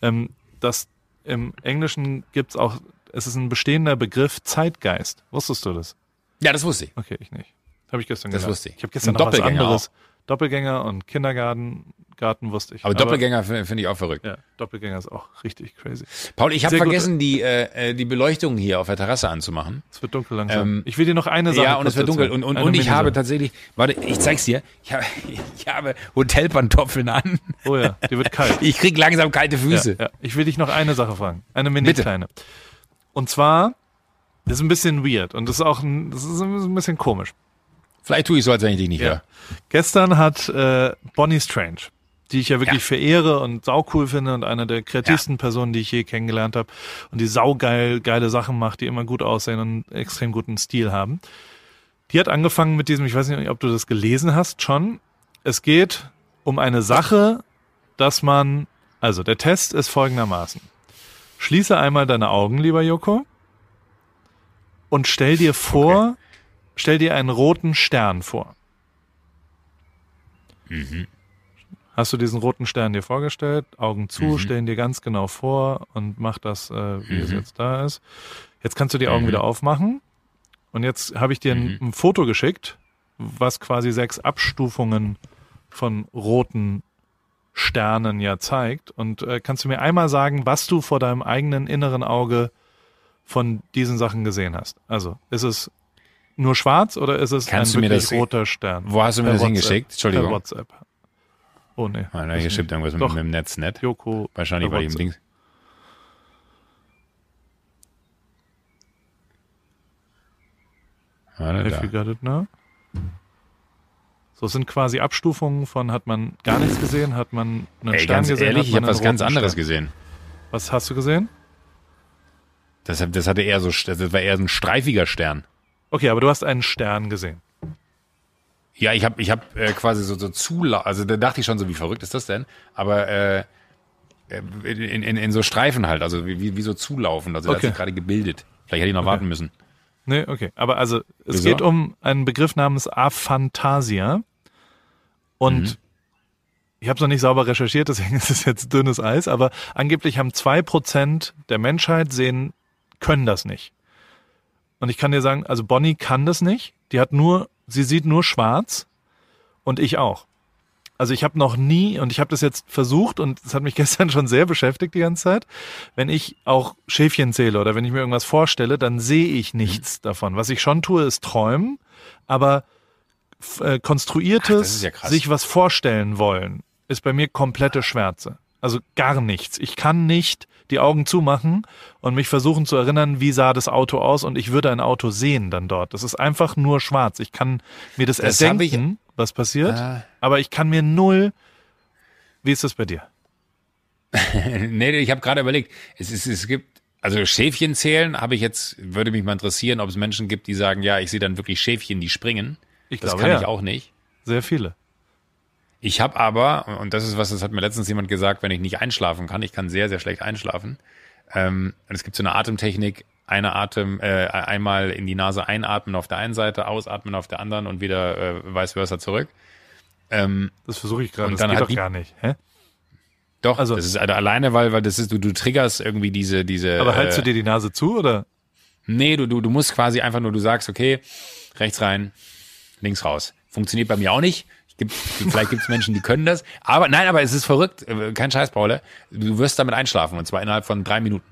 ähm, dass im Englischen gibt's auch, es ist ein bestehender Begriff Zeitgeist. Wusstest du das? Ja, das wusste ich. Okay, ich nicht. Habe ich gestern Das gelernt. wusste ich. Ich habe gestern Und noch was anderes. Doppelgänger und Kindergarten Garten wusste ich. Aber Doppelgänger finde find ich auch verrückt. Ja, Doppelgänger ist auch richtig crazy. Paul, ich habe gut. vergessen, die, äh, äh, die Beleuchtung hier auf der Terrasse anzumachen. Es wird dunkel langsam. Ähm, ich will dir noch eine Sache Ja, und es wird dunkel. Und, und, und ich habe tatsächlich, warte, ich zeig's dir. Ich habe, ich habe Hotelpantoffeln an. Oh ja, dir wird kalt. Ich krieg langsam kalte Füße. Ja, ja. Ich will dich noch eine Sache fragen. Eine mini Bitte. kleine. Und zwar, das ist ein bisschen weird und das ist auch ein, das ist ein bisschen komisch. Vielleicht tue ich so, als wenn ich dich nicht Ja. höre. Gestern hat äh, Bonnie Strange, die ich ja wirklich Ja. verehre und saucool finde und eine der kreativsten Personen, die ich je kennengelernt habe und die saugeil geile Sachen macht, die immer gut aussehen und einen extrem guten Stil haben. Die hat angefangen mit diesem, ich weiß nicht, ob du das gelesen hast schon. Es geht um eine Sache, dass man, also der Test ist folgendermaßen. Schließe einmal deine Augen, lieber Joko, und stell dir vor, stell dir einen roten Stern vor. Hast du diesen roten Stern dir vorgestellt? Augen zu, stellen dir ganz genau vor und mach das, äh, wie es jetzt da ist. Jetzt kannst du die Augen wieder aufmachen. Und jetzt habe ich dir ein, ein Foto geschickt, was quasi sechs Abstufungen von roten Sternen ja zeigt. Und äh, kannst du mir einmal sagen, was du vor deinem eigenen inneren Auge von diesen Sachen gesehen hast? Also, ist es nur schwarz oder ist es Kannst ein du mir wirklich das- roter Stern? Wo hast du mir Per das WhatsApp. hingeschickt? Entschuldigung. Per WhatsApp. Oh nee. Ah, nicht. stimmt irgendwas mit, Doch. mit dem Netz nicht. Joko. Wahrscheinlich bei dem. Ding. Warte, Have you got it now? So es sind quasi Abstufungen von hat man gar nichts gesehen, hat man einen Ey, Stern ganz gesehen, ehrlich, ich habe was ganz anderes Stern. gesehen. Was hast du gesehen? Das, das hatte eher so, das war eher so ein streifiger Stern. Okay, aber du hast einen Stern gesehen. Ja, ich habe ich hab, äh, quasi so, so Zula, also da dachte ich schon so, wie verrückt ist das denn? Aber äh, äh, in, in, in so Streifen halt, also wie, wie so zulaufen. Also Okay. hat sich gerade gebildet. Vielleicht hätte ich noch warten müssen. Nee, okay. Aber also es Wieso? geht um einen Begriff namens Aphantasia. Und Mhm. ich habe es noch nicht sauber recherchiert, deswegen ist es jetzt dünnes Eis, aber angeblich haben zwei Prozent der Menschheit sehen, können das nicht. Und ich kann dir sagen, also Bonnie kann das nicht. Die hat nur, sie sieht nur schwarz und ich auch. Also ich habe noch nie, und ich habe das jetzt versucht und es hat mich gestern schon sehr beschäftigt die ganze Zeit, wenn ich auch Schäfchen zähle oder wenn ich mir irgendwas vorstelle, dann sehe ich nichts davon. Was ich schon tue, ist träumen, aber äh, konstruiertes, Ach, ja sich was vorstellen wollen, ist bei mir komplette Schwärze. Also gar nichts. Ich kann nicht die Augen zumachen und mich versuchen zu erinnern, wie sah das Auto aus und ich würde ein Auto sehen dann dort. Das ist einfach nur schwarz. Ich kann mir das, Das erdenken, was passiert, Ah. aber ich kann mir null. Wie ist das bei dir? nee, ich habe gerade überlegt, es, ist, es gibt, also Schäfchen zählen, habe ich jetzt, würde mich mal interessieren, ob es Menschen gibt, die sagen, ja, ich sehe dann wirklich Schäfchen, die springen. Ich Das glaube, kann ja. ich auch nicht. Sehr viele. Ich habe aber, und das ist was, das hat mir letztens jemand gesagt, wenn ich nicht einschlafen kann, ich kann sehr, sehr schlecht einschlafen. Ähm, und es gibt so eine Atemtechnik, eine Atem, äh, einmal in die Nase einatmen auf der einen Seite, ausatmen auf der anderen und wieder äh, vice versa zurück. Ähm, Das versuche ich gerade. Und Das dann geht hat doch die- gar nicht. Hä? doch, Also- das ist also alleine, weil, weil das ist, du, du triggerst irgendwie diese, diese. Aber hältst äh, du dir die Nase zu oder? Nee, du, du, du musst quasi einfach nur, du sagst, okay, rechts rein, links raus. Funktioniert bei mir auch nicht. Gibt, vielleicht gibt es Menschen, die können das. Aber nein, aber es ist verrückt. Äh, Kein Scheiß, Paul. Du wirst damit einschlafen und zwar innerhalb von drei Minuten.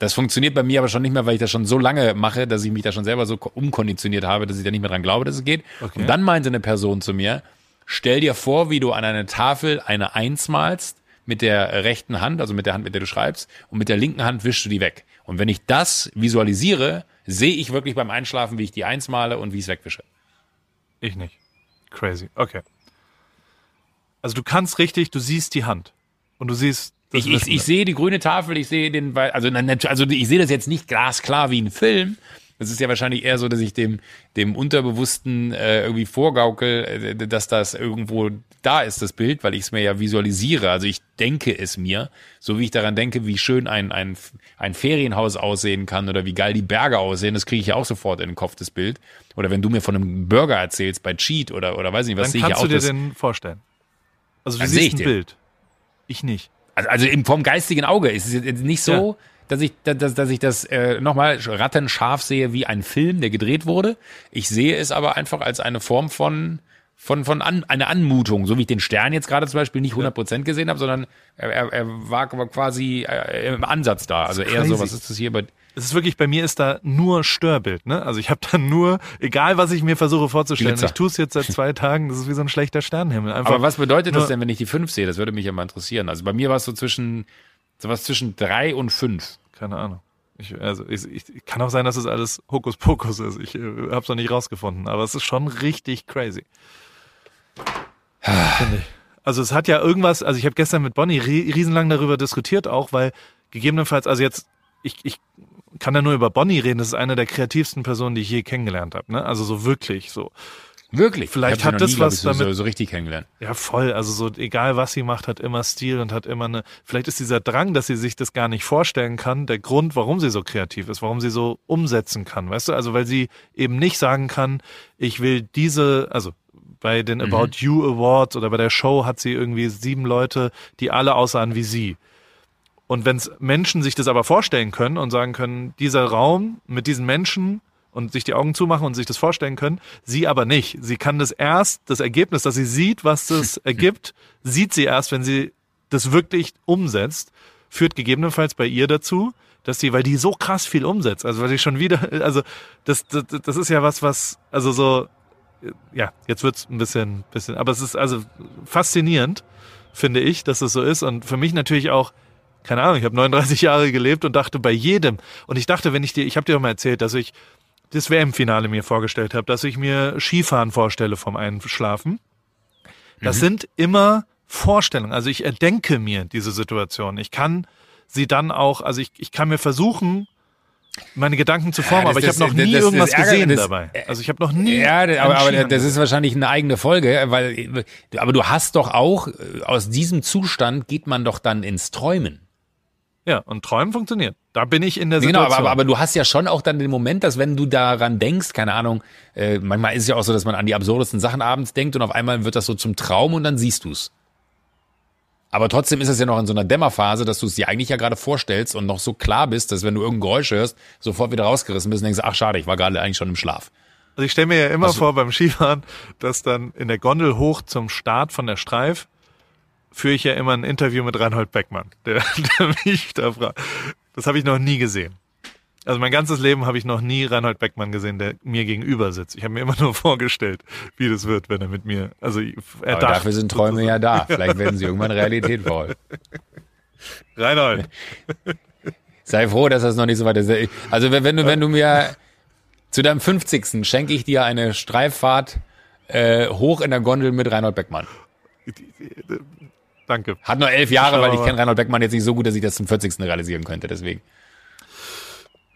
Das funktioniert bei mir aber schon nicht mehr, weil ich das schon so lange mache, dass ich mich da schon selber so ko- umkonditioniert habe, dass ich da nicht mehr dran glaube, dass es geht. Okay. Und dann meinte eine Person zu mir, stell dir vor, wie du an eine Tafel eine Eins malst mit der rechten Hand, also mit der Hand, mit der du schreibst, und mit der linken Hand wischst du die weg. Und wenn ich das visualisiere, sehe ich wirklich beim Einschlafen, wie ich die Eins male und wie ich es wegwische. Ich nicht. Crazy. Okay. Also du kannst richtig, du siehst die Hand. Und du siehst. das Ich, ich, ich sehe die grüne Tafel, ich sehe den, also, also ich sehe das jetzt nicht glasklar wie ein Film. Das ist ja wahrscheinlich eher so, dass ich dem, dem Unterbewussten äh, irgendwie vorgaukel, äh, dass das irgendwo da ist, das Bild, weil ich es mir ja visualisiere. Also ich denke es mir, so wie ich daran denke, wie schön ein, ein, ein Ferienhaus aussehen kann oder wie geil die Berge aussehen, das kriege ich ja auch sofort in den Kopf, das Bild. Oder wenn du mir von einem Burger erzählst bei Cheat oder, oder weiß nicht, was sehe ich ja kannst auch du dir das. den vorstellen. Also du siehst ich ein den. Bild. Ich nicht. Also, also vom geistigen Auge ist es jetzt nicht so, dass ich, dass, dass ich das äh, nochmal rattenscharf sehe wie ein Film, der gedreht wurde. Ich sehe es aber einfach als eine Form von von von an, eine Anmutung, so wie ich den Stern jetzt gerade zum Beispiel nicht 100% gesehen habe, sondern er, er, er war, quasi äh, im Ansatz da. Also eher so, was ist das hier bei Es ist wirklich, bei mir ist da nur Störbild, ne? Also ich habe da nur, egal was ich mir versuche vorzustellen, Glitzer. ich tue es jetzt seit zwei Tagen, das ist wie so ein schlechter Sternenhimmel. Einfach Aber was bedeutet das denn, wenn ich die 5 sehe? Das würde mich ja mal interessieren. Also bei mir war es so zwischen sowas zwischen drei und fünf. Keine Ahnung. Ich, also ich, ich, kann auch sein, dass es alles Hokuspokus ist. Ich äh, habe es noch nicht rausgefunden, aber es ist schon richtig crazy. Ich. Also es hat ja irgendwas, also ich habe gestern mit Bonnie rie- riesenlang darüber diskutiert auch, weil gegebenenfalls, also jetzt, ich, ich kann da nur über Bonnie reden, das ist eine der kreativsten Personen, die ich je kennengelernt habe. Ne? Also so wirklich so. Wirklich? Vielleicht hat das nie, was ich, damit- so, so richtig kennengelernt. Ja, voll. Also so, egal was sie macht, hat immer Stil und hat immer eine. Vielleicht ist dieser Drang, dass sie sich das gar nicht vorstellen kann, der Grund, warum sie so kreativ ist, warum sie so umsetzen kann. Weißt du, also weil sie eben nicht sagen kann, ich will diese, also bei den Mhm. About You Awards oder bei der Show hat sie irgendwie sieben Leute, die alle aussahen wie sie. Und wenn Menschen sich das aber vorstellen können und sagen können, dieser Raum mit diesen Menschen und sich die Augen zumachen und sich das vorstellen können, sie aber nicht. Sie kann das erst, das Ergebnis, dass sie sieht, was das ergibt, sieht sie erst, wenn sie das wirklich umsetzt, führt gegebenenfalls bei ihr dazu, dass sie, weil die so krass viel umsetzt, also weil sie schon wieder, also das, das, das ist ja was, was, also so, ja, jetzt wird's ein bisschen, bisschen, aber es ist also faszinierend, finde ich, dass es so ist und für mich natürlich auch, keine Ahnung, ich habe 39 Jahre gelebt und dachte bei jedem und ich dachte, wenn ich dir, ich habe dir doch mal erzählt, dass ich das WM-Finale mir vorgestellt habe, dass ich mir Skifahren vorstelle vom Einschlafen. Das sind immer Vorstellungen. Also ich erdenke mir diese Situation. Ich kann sie dann auch, also ich, ich kann mir versuchen, meine Gedanken zu formen, das- aber ich habe noch nie das- irgendwas das gesehen dabei. Also ich habe noch nie. Ja, aber, aber das ist wahrscheinlich eine eigene Folge, weil, aber du hast doch auch, äh, aus diesem Zustand geht man doch dann ins Träumen. Ja, und träumen funktioniert. Da bin ich in der Genau, Situation. aber, aber, aber du hast ja schon auch dann den Moment, dass wenn du daran denkst, keine Ahnung, äh, manchmal ist es ja auch so, dass man an die absurdesten Sachen abends denkt und auf einmal wird das so zum Traum und dann siehst du's. Aber trotzdem ist es ja noch in so einer Dämmerphase, dass du es dir eigentlich ja gerade vorstellst und noch so klar bist, dass wenn du irgendein Geräusch hörst, sofort wieder rausgerissen bist und denkst, ach schade, ich war gerade eigentlich schon im Schlaf. Also ich stelle mir ja immer Also- vor beim Skifahren, dass dann in der Gondel hoch zum Start von der Streif führe ich ja immer ein Interview mit Reinhold Beckmann, der, der mich da fragt. Das habe ich noch nie gesehen. Also mein ganzes Leben habe ich noch nie Reinhold Beckmann gesehen, der mir gegenüber sitzt. Ich habe mir immer nur vorgestellt, wie das wird, wenn er mit mir, also er Aber dafür sind Träume ja da. Vielleicht werden sie irgendwann Realität wollen. Reinhold, Sei froh, dass das noch nicht so weit ist. Also wenn, wenn du, wenn du mir zu deinem 50. schenke ich dir eine Streiffahrt äh, hoch in der Gondel mit Reinhold Beckmann. Danke. Hat nur elf Jahre, weil ich kenne Reinhold Beckmann jetzt nicht so gut, dass ich das zum 40. realisieren könnte. Deswegen.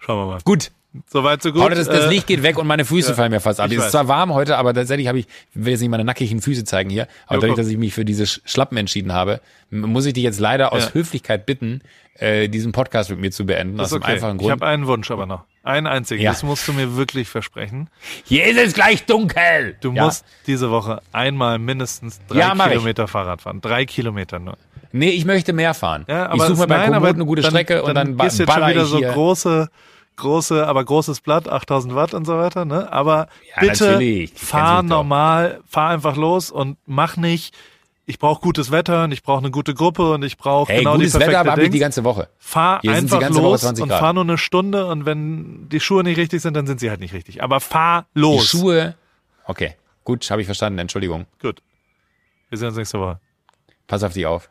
Schauen wir mal. Gut. Soweit, so gut. Paul, das, das Äh, Licht geht weg und meine Füße ja, fallen mir fast ab. ich Es ist zwar warm heute, aber tatsächlich habe ich, ich will jetzt nicht meine nackigen Füße zeigen hier, aber Jo, dadurch, dass ich mich für diese Sch- Schlappen entschieden habe, muss ich dich jetzt leider aus Ja. Höflichkeit bitten, äh, diesen Podcast mit mir zu beenden. Das aus okay. einfachen Ich Grund. habe einen Wunsch aber noch. Einen einzigen. Ja. Das musst du mir wirklich versprechen. Hier ist es gleich dunkel. Du ja? musst diese Woche einmal mindestens drei Ja, ich. Kilometer Fahrrad fahren. Drei Kilometer nur. Nee, ich möchte mehr fahren. Ja, ich aber suche mir bei nein, Komoot eine gute dann, Strecke und dann, ba- gehst jetzt schon baller wieder ich so große, große, aber großes Blatt, 8000 Watt und so weiter. Ne? Aber Ja, bitte natürlich. Fahr normal, fahr einfach los und mach nicht. Ich brauche gutes Wetter und ich brauche eine gute Gruppe und ich brauche Hey, genau gutes die perfekte Wetter habe ich die ganze Woche. Fahr Hier einfach los 20 und fahr nur eine Stunde und wenn die Schuhe nicht richtig sind, dann sind sie halt nicht richtig. Aber fahr Die los. Schuhe. Okay, gut, habe ich verstanden. Entschuldigung. Gut. Wir sehen uns nächste Woche. Pass auf dich auf.